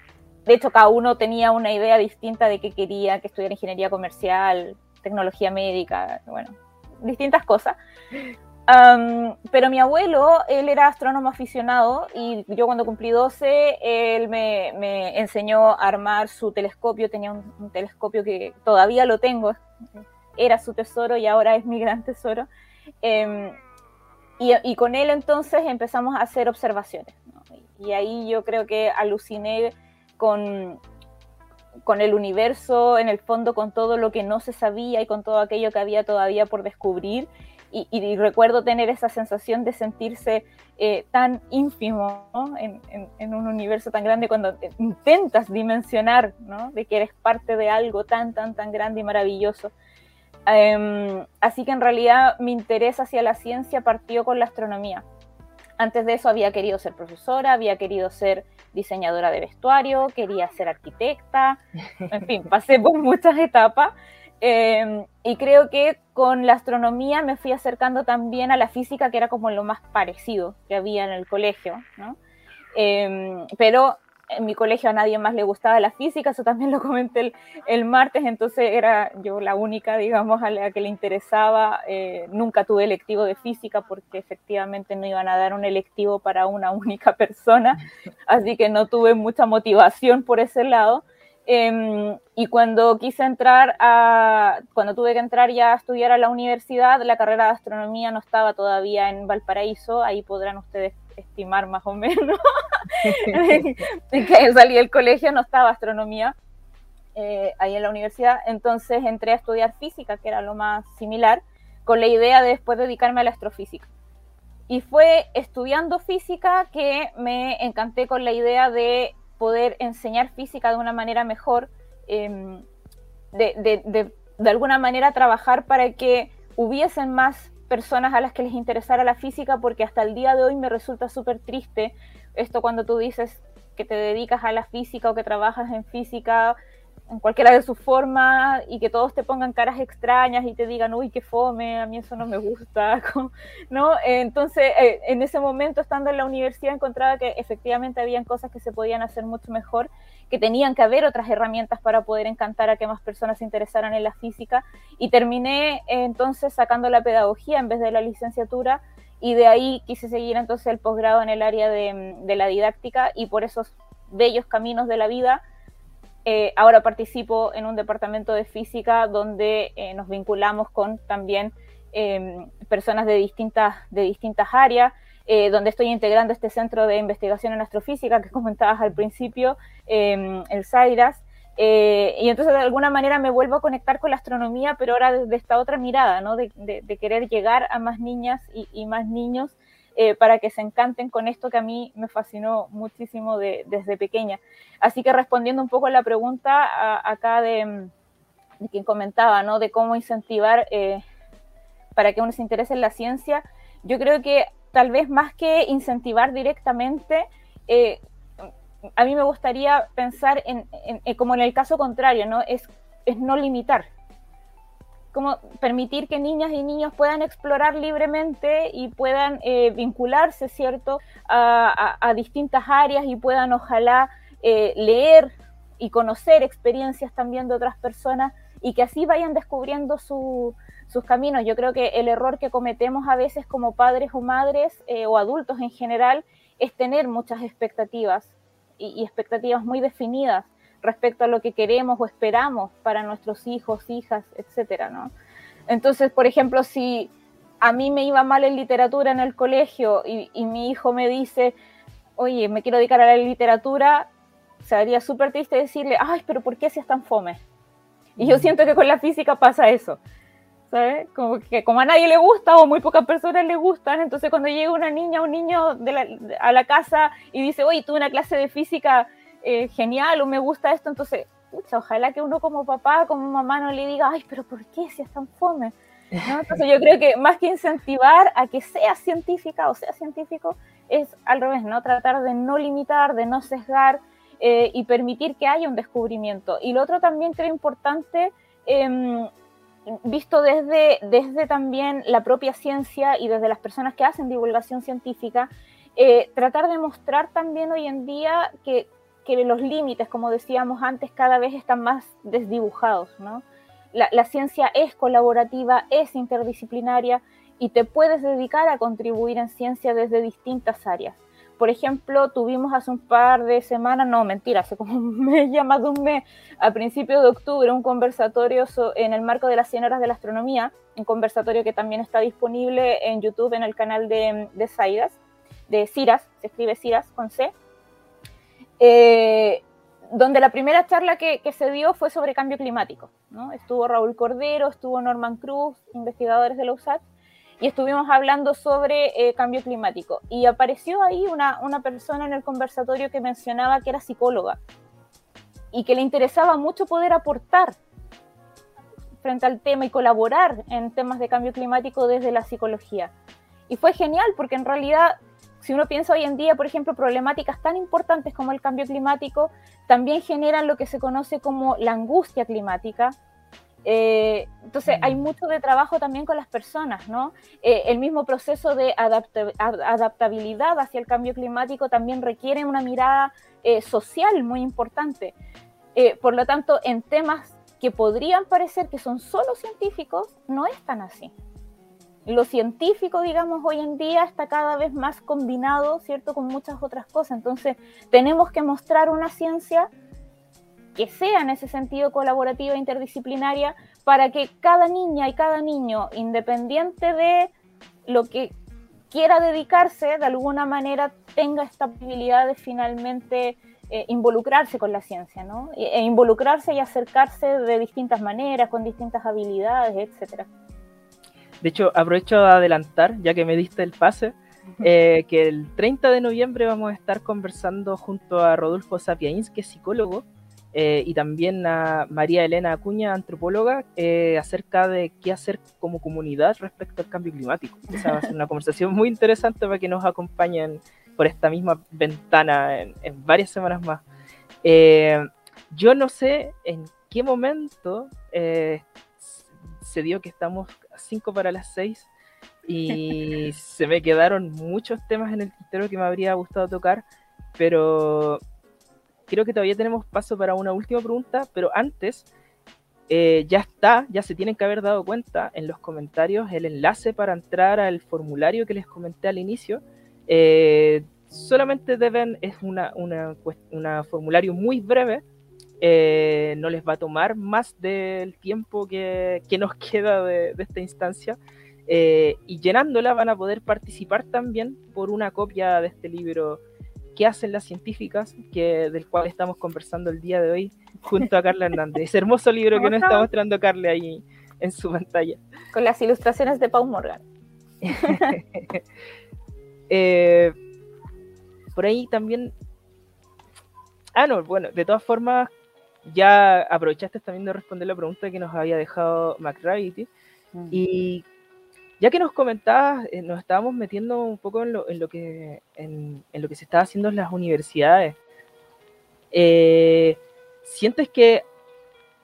de hecho, cada uno tenía una idea distinta de qué quería, que estudiara ingeniería comercial, tecnología médica, bueno, distintas cosas. pero mi abuelo, él era astrónomo aficionado y yo cuando cumplí 12, él me, enseñó a armar su telescopio, tenía un, telescopio que todavía lo tengo, era su tesoro y ahora es mi gran tesoro. Em, y, con él entonces empezamos a hacer observaciones. Y ahí yo creo que aluciné con, con el universo, en el fondo con todo lo que no se sabía y con todo aquello que había todavía por descubrir. Y, recuerdo tener esa sensación de sentirse eh, tan ínfimo en, un universo tan grande cuando intentas dimensionar, de que eres parte de algo tan, tan, tan grande y maravilloso. Em, así que en realidad mi interés hacia la ciencia partió con la astronomía. Antes de eso había querido ser profesora, había querido ser diseñadora de vestuario, quería ser arquitecta, en fin, (laughs) pasé por muchas etapas. Em, y creo que con la astronomía me fui acercando también a la física, que era como lo más parecido que había en el colegio, ¿no? Em, pero en mi colegio a nadie más le gustaba la física, eso también lo comenté el, martes, entonces era yo la única, digamos, a la que le interesaba. Eh, nunca tuve electivo de física porque efectivamente no iban a dar un electivo para una (laughs) única persona, así que no tuve mucha motivación por ese lado. Em, y cuando quise entrar a, cuando tuve que entrar ya a estudiar a la universidad, la carrera de astronomía no estaba todavía en Valparaíso, ahí podrán ustedes estimar más o menos (laughs) que salí del colegio, no estaba astronomía eh, ahí en la universidad, entonces entré a estudiar física, que era lo más similar, con la idea de después dedicarme a la astrofísica. Y fue estudiando física que me encanté con la idea de poder enseñar física de una manera mejor, em, de, de, de alguna manera trabajar para que hubiesen más personas a las que les interesara la física, porque hasta el día de hoy me resulta súper triste esto cuando tú dices que te dedicas a la física o que trabajas en física en cualquiera de sus formas y que todos te pongan caras extrañas y te digan, uy, qué fome, a mí eso no me gusta, (laughs) ¿no? Entonces, eh, en ese momento, estando en la universidad, encontraba que efectivamente habían cosas que se podían hacer mucho mejor, que tenían que haber otras herramientas para poder encantar a que más personas se interesaran en la física y terminé entonces sacando la pedagogía en vez de la licenciatura y de ahí quise seguir entonces el posgrado en el área de, de la didáctica y por esos bellos caminos de la vida eh, ahora participo en un departamento de física donde eh, nos vinculamos con también em, personas de distintas, de distintas áreas, eh, donde estoy integrando este centro de investigación en astrofísica que (laughs) comentabas al principio, em, el CIRAS. y entonces de alguna manera me vuelvo a conectar con la astronomía, pero ahora desde esta otra mirada, ¿no? de, querer llegar a más niñas y más niños eh, para que se encanten con esto que a mí me fascinó muchísimo desde pequeña. Así que respondiendo un poco a la pregunta acá de, quien comentaba, ¿no? De cómo incentivar eh, para que uno se interese en la ciencia, yo creo que tal vez más que incentivar directamente, eh, a mí me gustaría pensar en, como en el caso contrario, ¿no? Es, es no limitar, como permitir que niñas y niños puedan explorar libremente y puedan eh, vincularse, ¿cierto?, a, distintas áreas y puedan ojalá eh, leer y conocer experiencias también de otras personas y que así vayan descubriendo su, sus caminos. Yo creo que el error que cometemos a veces como padres o madres eh, o adultos en general es tener muchas expectativas y, expectativas muy definidas respecto a lo que queremos o esperamos para nuestros hijos, hijas, etcétera, ¿no? Entonces, por ejemplo, si a mí me iba mal en literatura en el colegio y, y mi hijo me dice, oye, me quiero dedicar a la literatura, sería súper triste decirle, ay, pero ¿por qué si es tan fome? Y yo siento que con la física pasa eso. ¿sabes? Como que como a nadie le gusta o muy pocas personas le gustan, entonces cuando llega una niña o un niño a la casa y dice, oye, tuve una clase de física eh, genial o me gusta esto, entonces, pucha, ojalá que uno como papá, como mamá no le diga, ay, pero ¿por qué si es tan fome? (laughs) Entonces yo creo que más que incentivar a que sea científica o sea científico, es al revés, ¿no? Tratar de no limitar, de no sesgar eh, y permitir que haya un descubrimiento. Y lo otro también creo importante, eh, visto desde, desde también la propia ciencia y desde las personas que hacen divulgación científica, eh, tratar de mostrar también hoy en día que, que, los límites, como decíamos antes, cada vez están más desdibujados. ¿no? La, la ciencia es colaborativa, es interdisciplinaria y te puedes dedicar a contribuir en ciencia desde distintas áreas. Por ejemplo, tuvimos hace un par de semanas, no, mentira, hace como un (laughs) mes, ya más de un mes, a principios de octubre, un conversatorio en el marco de las 100 horas de la astronomía, un conversatorio que también está disponible en YouTube en el canal de, de de Ciras, se escribe Ciras con C, eh, donde la primera charla que, se dio fue sobre cambio climático. ¿no? Estuvo Raúl Cordero, estuvo Norman Cruz, investigadores de la USAT, y estuvimos hablando sobre eh, cambio climático. Y apareció ahí una, una persona en el conversatorio que mencionaba que era psicóloga y que le interesaba mucho poder aportar frente al tema y colaborar en temas de cambio climático desde la psicología. Y fue genial porque en realidad, si uno piensa hoy en día, por ejemplo, problemáticas tan importantes como el cambio climático, también generan lo que se conoce como la angustia climática, eh, entonces hay mm. mucho de trabajo también con las personas, ¿no? Eh, el mismo proceso de adaptabilidad hacia el cambio climático también requiere una mirada eh, social muy importante. por lo tanto, en temas que podrían parecer que son solo científicos, no es tan así. Lo científico, digamos, hoy en día está cada vez más combinado, ¿cierto?, con muchas otras cosas. Entonces, tenemos que mostrar una ciencia que sea en ese sentido colaborativa e interdisciplinaria para que cada niña y cada niño, independiente de lo que quiera dedicarse, de alguna manera tenga esta posibilidad de finalmente eh, involucrarse con la ciencia, ¿no? E, e, involucrarse y acercarse de distintas maneras, con distintas habilidades, etcétera. De hecho, aprovecho de adelantar, ya que me diste el pase, eh, que el 30 de noviembre vamos a estar conversando junto a Rodolfo Sapiains, que es psicólogo, eh, y también a María Elena Acuña, antropóloga, eh, acerca de qué hacer como comunidad respecto al cambio climático. Esa va a ser una (laughs) conversación muy interesante para que nos acompañen por esta misma ventana en, varias semanas más. Eh, yo no sé en qué momento se dio que estamos a 5 para las 6 (laughs) y se me quedaron muchos temas en el tintero que me habría gustado tocar, pero creo que todavía tenemos paso para una última pregunta, pero antes eh, ya está, ya se tienen que haber dado cuenta en los comentarios el enlace para entrar al formulario que les comenté al inicio. Eh, solamente deben, es una, una, formulario muy breve, eh, no les va a tomar más del tiempo que, que nos (laughs) queda de, de esta instancia. y llenándola van a poder participar también por una copia de este libro qué hacen las científicas, que, del cual estamos conversando el día de hoy junto a Carla Hernández. Ese hermoso libro que nos está mostrando Carla ahí en su pantalla. Con las ilustraciones de Paul Morgan. (laughs) Eh, por ahí también... Ah, no, bueno, de todas formas, ya aprovechaste también de responder la pregunta que nos había dejado McRavity. Mm. Y ya que nos comentabas, eh, nos estábamos metiendo un poco en lo, que, en, lo que se está haciendo en las universidades. Eh, ¿Sientes que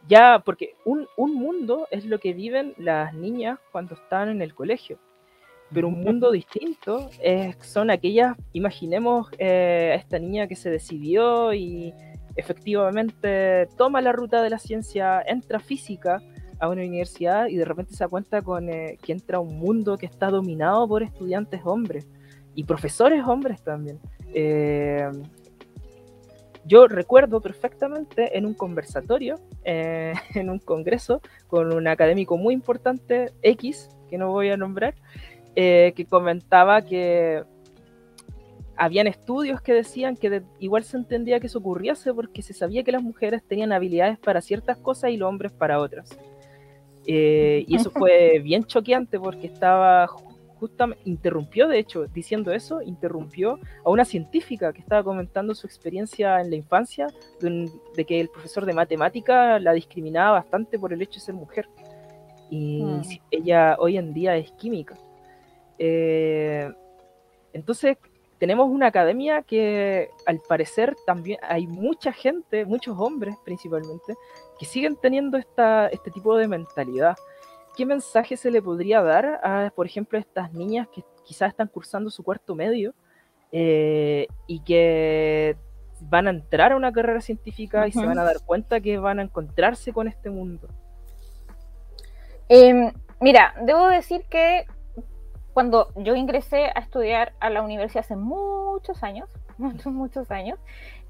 ya, porque un, mundo es lo que viven las niñas cuando están en el colegio, pero un mundo (laughs) distinto es, son aquellas, imaginemos eh, a esta niña que se decidió y efectivamente toma la ruta de la ciencia, entra física, a una universidad y de repente se cuenta con eh, que entra un mundo que está dominado por estudiantes hombres y profesores hombres también. Eh, yo recuerdo perfectamente en un conversatorio, eh, (laughs) en un congreso, con un académico muy importante, X, que no voy a nombrar, que comentaba que habían estudios que decían que igual se entendía que eso ocurriese porque se sabía que las mujeres tenían habilidades para ciertas cosas y los hombres para otras. Eh, y eso fue bien choqueante porque estaba justamente, interrumpió de hecho, diciendo eso, interrumpió a una científica que estaba comentando su experiencia en la infancia, de, que el profesor de matemática la discriminaba bastante por el hecho de ser mujer. Y mm. ella hoy en día es química. Eh, entonces, tenemos una academia que al parecer también hay mucha gente, muchos hombres principalmente, que siguen teniendo esta, este tipo de mentalidad. ¿Qué mensaje se le podría dar a, por ejemplo, a estas niñas que quizás están cursando su cuarto medio eh, y que van a entrar a una carrera científica y se van a dar cuenta que van a encontrarse con este mundo? Em, mira, debo decir que cuando yo ingresé a estudiar a la universidad hace muchos años, (laughs) muchos, muchos años,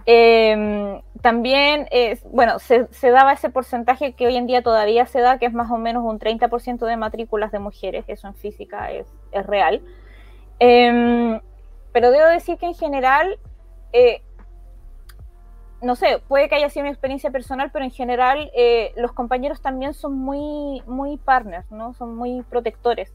em, también, es, bueno, se, daba ese porcentaje que hoy en día todavía se da, que es más o menos un 30% de matrículas de mujeres, eso en física es, es real. Em, pero debo decir que en general, eh, no sé, puede que haya sido mi experiencia personal, pero en general eh, los compañeros también son muy, muy partners, ¿no? Son muy protectores.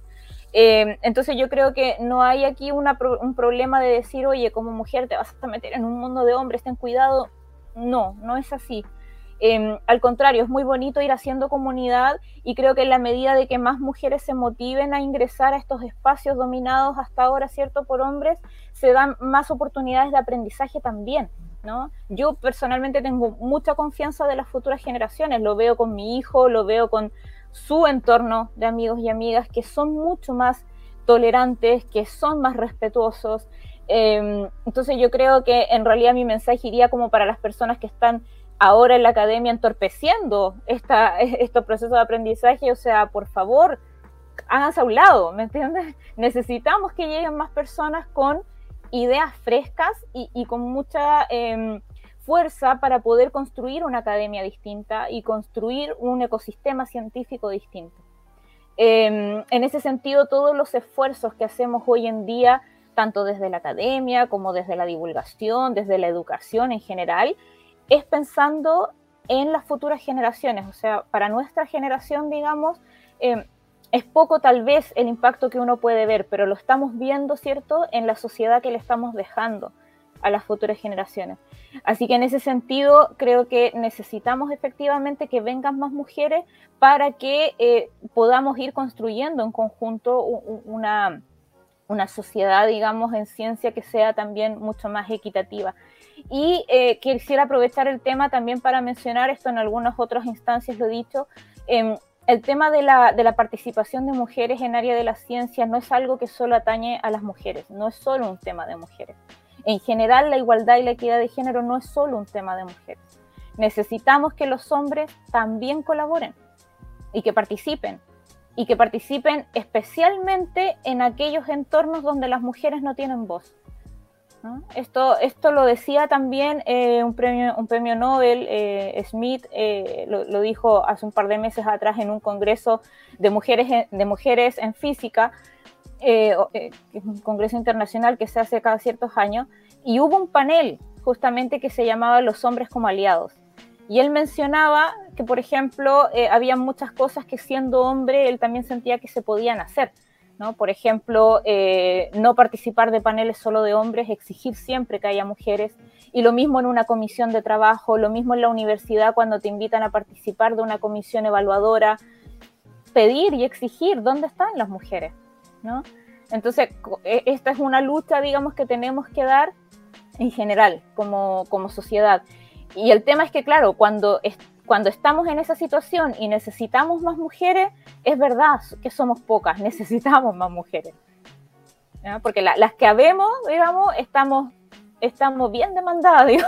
Eh, entonces yo creo que no hay aquí un problema de decir, oye, como mujer te vas a meter en un mundo de hombres, ten cuidado. No, no es así. Em, al contrario, es muy bonito ir haciendo comunidad y creo que en la medida de que más mujeres se motiven a ingresar a estos espacios dominados hasta ahora, ¿cierto?, por hombres, se dan más oportunidades de aprendizaje también. ¿No? Yo personalmente tengo mucha confianza de las futuras generaciones, lo veo con mi hijo, lo veo con su entorno de amigos y amigas que son mucho más tolerantes, que son más respetuosos. Em, entonces yo creo que en realidad mi mensaje iría como para las personas que están ahora en la academia entorpeciendo esta, (laughs) estos procesos de aprendizaje, o sea, por favor, háganse a un lado, ¿me entiendes? (laughs) Necesitamos que lleguen más personas con ideas frescas y, con mucha em, fuerza para poder construir una academia distinta y construir un ecosistema científico distinto. Em, en ese sentido, todos los esfuerzos que hacemos hoy en día, tanto desde la academia como desde la divulgación, desde la educación en general, es pensando en las futuras generaciones. O sea, para nuestra generación, digamos, em, es poco tal vez el impacto que uno puede ver, pero lo estamos viendo, ¿cierto?, en la sociedad que le estamos dejando a las futuras generaciones. Así que en ese sentido creo que necesitamos efectivamente que vengan más mujeres para que eh, podamos ir construyendo en conjunto una, una, sociedad, digamos, en ciencia que sea también mucho más equitativa. Y eh, quisiera aprovechar el tema también para mencionar esto en algunas otras instancias, lo he dicho. Em, el tema de la, de la, participación de mujeres en área de la ciencia no es algo que solo atañe a las mujeres, no es solo un tema de mujeres. En general, la igualdad y la equidad de género no es solo un tema de mujeres. Necesitamos que los hombres también colaboren y que participen, y que participen especialmente en aquellos entornos donde las mujeres no tienen voz. Esto, esto lo decía también eh, un, premio, un premio Nobel, eh, Smith eh, lo, dijo hace un par de meses atrás en un congreso de mujeres, de mujeres en física, eh, eh, un congreso internacional que se hace cada ciertos años, y hubo un panel justamente que se llamaba Los hombres como aliados. Y él mencionaba que, por ejemplo, eh, había muchas cosas que siendo hombre él también sentía que se podían hacer. ¿no? Por ejemplo, no participar de paneles solo de hombres, exigir siempre que haya mujeres. Y lo mismo en una comisión de trabajo, lo mismo en la universidad cuando te invitan a participar de una comisión evaluadora, pedir y exigir dónde están las mujeres. Entonces, e, esta es una lucha, digamos, que tenemos que dar en general como, sociedad. Y el tema es que, claro, cuando, cuando estamos en esa situación y necesitamos más mujeres, es verdad que somos pocas, (laughs) necesitamos más mujeres. Porque las que habemos, digamos, estamos estamos bien demandadas, (laughs) digo,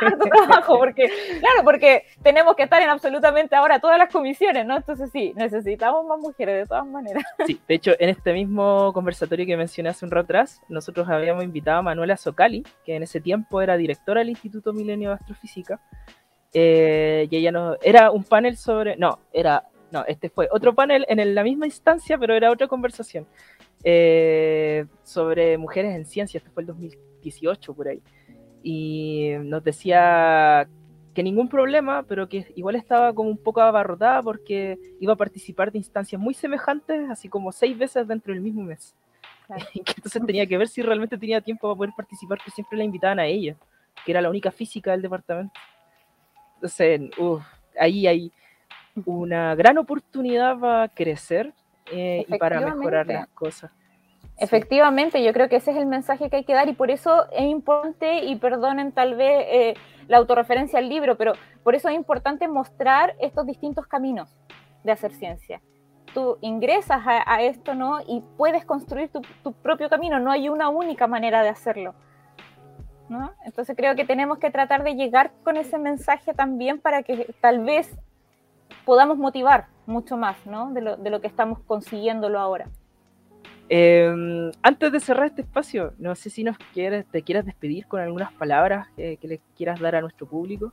harto trabajo, porque, claro, porque tenemos que estar en absolutamente ahora todas las comisiones, ¿no? Entonces sí, necesitamos más mujeres de todas maneras. (laughs) Sí, de hecho, en este mismo conversatorio que mencioné hace un rato atrás, nosotros habíamos invitado a Manuela Socali, que en ese tiempo era directora del Instituto Milenio de Astrofísica, eh, y ella nos, era un panel sobre, no, era, no, este fue otro panel en la misma instancia, pero era otra conversación. Eh, sobre mujeres en ciencia, esto fue el 2018 por ahí. Y nos decía que ningún problema, pero que igual estaba como un poco abarrotada porque iba a participar de instancias muy semejantes, así como seis veces dentro del mismo mes. (laughs) Que entonces tenía que ver si realmente tenía tiempo para poder participar, que siempre la invitaban a ella, que era la única física del departamento. Entonces, ahí hay una gran oportunidad para crecer eh, y para mejorar las cosas. Efectivamente, yo creo que ese es el mensaje que hay que dar y por eso es importante, y perdonen tal vez eh, la autorreferencia al libro, pero por eso es importante mostrar estos distintos caminos de hacer ciencia. Tú ingresas a, esto, ¿no? Y puedes construir tu, tu, propio camino, no hay una única manera de hacerlo. ¿no? Entonces creo que tenemos que tratar de llegar con ese mensaje también para que tal vez podamos motivar mucho más, ¿no? De lo, de lo que estamos consiguiéndolo ahora. Em, antes de cerrar este espacio, no sé si nos quieres, te quieras despedir con algunas palabras que le quieras dar a nuestro público.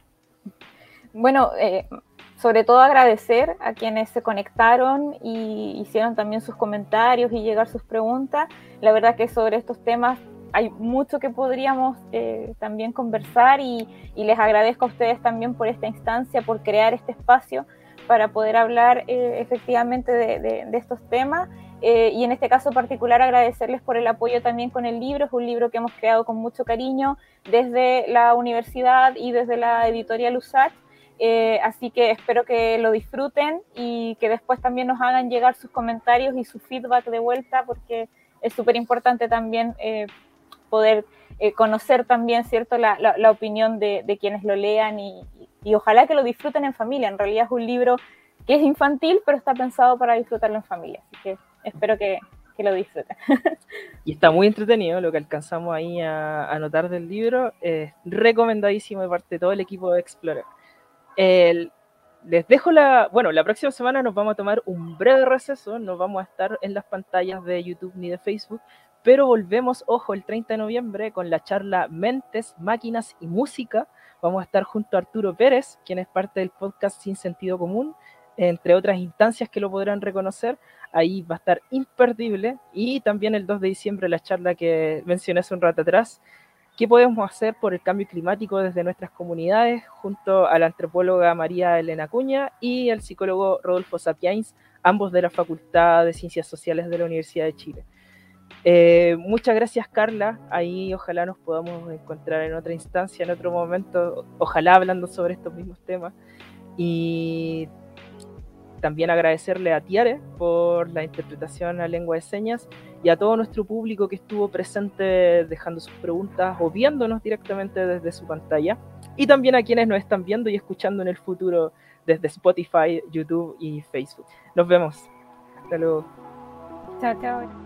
Bueno, eh, sobre todo agradecer a quienes se conectaron y hicieron también sus comentarios y llegar sus preguntas. La verdad que sobre estos temas hay mucho que podríamos eh, también conversar y, les agradezco a ustedes también por esta instancia, por crear este espacio para poder hablar eh, efectivamente de, estos temas. Eh, y en este caso particular agradecerles por el apoyo también con el libro. Es un libro que hemos creado con mucho cariño desde la universidad y desde la editorial USAC. Eh, así que espero que lo disfruten y que después también nos hagan llegar sus comentarios y su feedback de vuelta porque es súper importante también poder conocer también cierto la, la, opinión de, de, quienes lo lean y, y ojalá que lo disfruten en familia. En realidad es un libro que es infantil, pero está pensado para disfrutarlo en familia. Así que espero que, lo disfruten. y está muy entretenido lo que alcanzamos ahí a, notar del libro. Es recomendadísimo de parte de todo el equipo de Explorer. les dejo la. Bueno, la próxima semana nos vamos a tomar un breve receso. No vamos a estar en las pantallas de YouTube ni de Facebook. Pero volvemos, ojo, el 30 de noviembre con la charla Mentes, Máquinas y Música Vamos a estar junto a Arturo Pérez, quien es parte del podcast Sin Sentido Común, entre otras instancias que lo podrán reconocer. Ahí va a estar imperdible. Y también el 2 de diciembre la charla que mencioné hace un rato atrás. ¿Qué podemos hacer por el cambio climático desde nuestras comunidades? Junto a la antropóloga María Elena Cuña y el psicólogo Rodolfo Sapiains, ambos de la Facultad de Ciencias Sociales de la Universidad de Chile. Eh, muchas gracias, Carla. Ahí ojalá nos podamos encontrar en otra instancia, en otro momento, ojalá hablando sobre estos mismos temas. Y también agradecerle a Tiare por la interpretación a lengua de señas y a todo nuestro público que estuvo presente dejando sus preguntas o viéndonos directamente desde su pantalla. Y también a quienes nos están viendo y escuchando en el futuro desde Spotify, YouTube y Facebook. Nos vemos. Hasta luego. Chao, chao.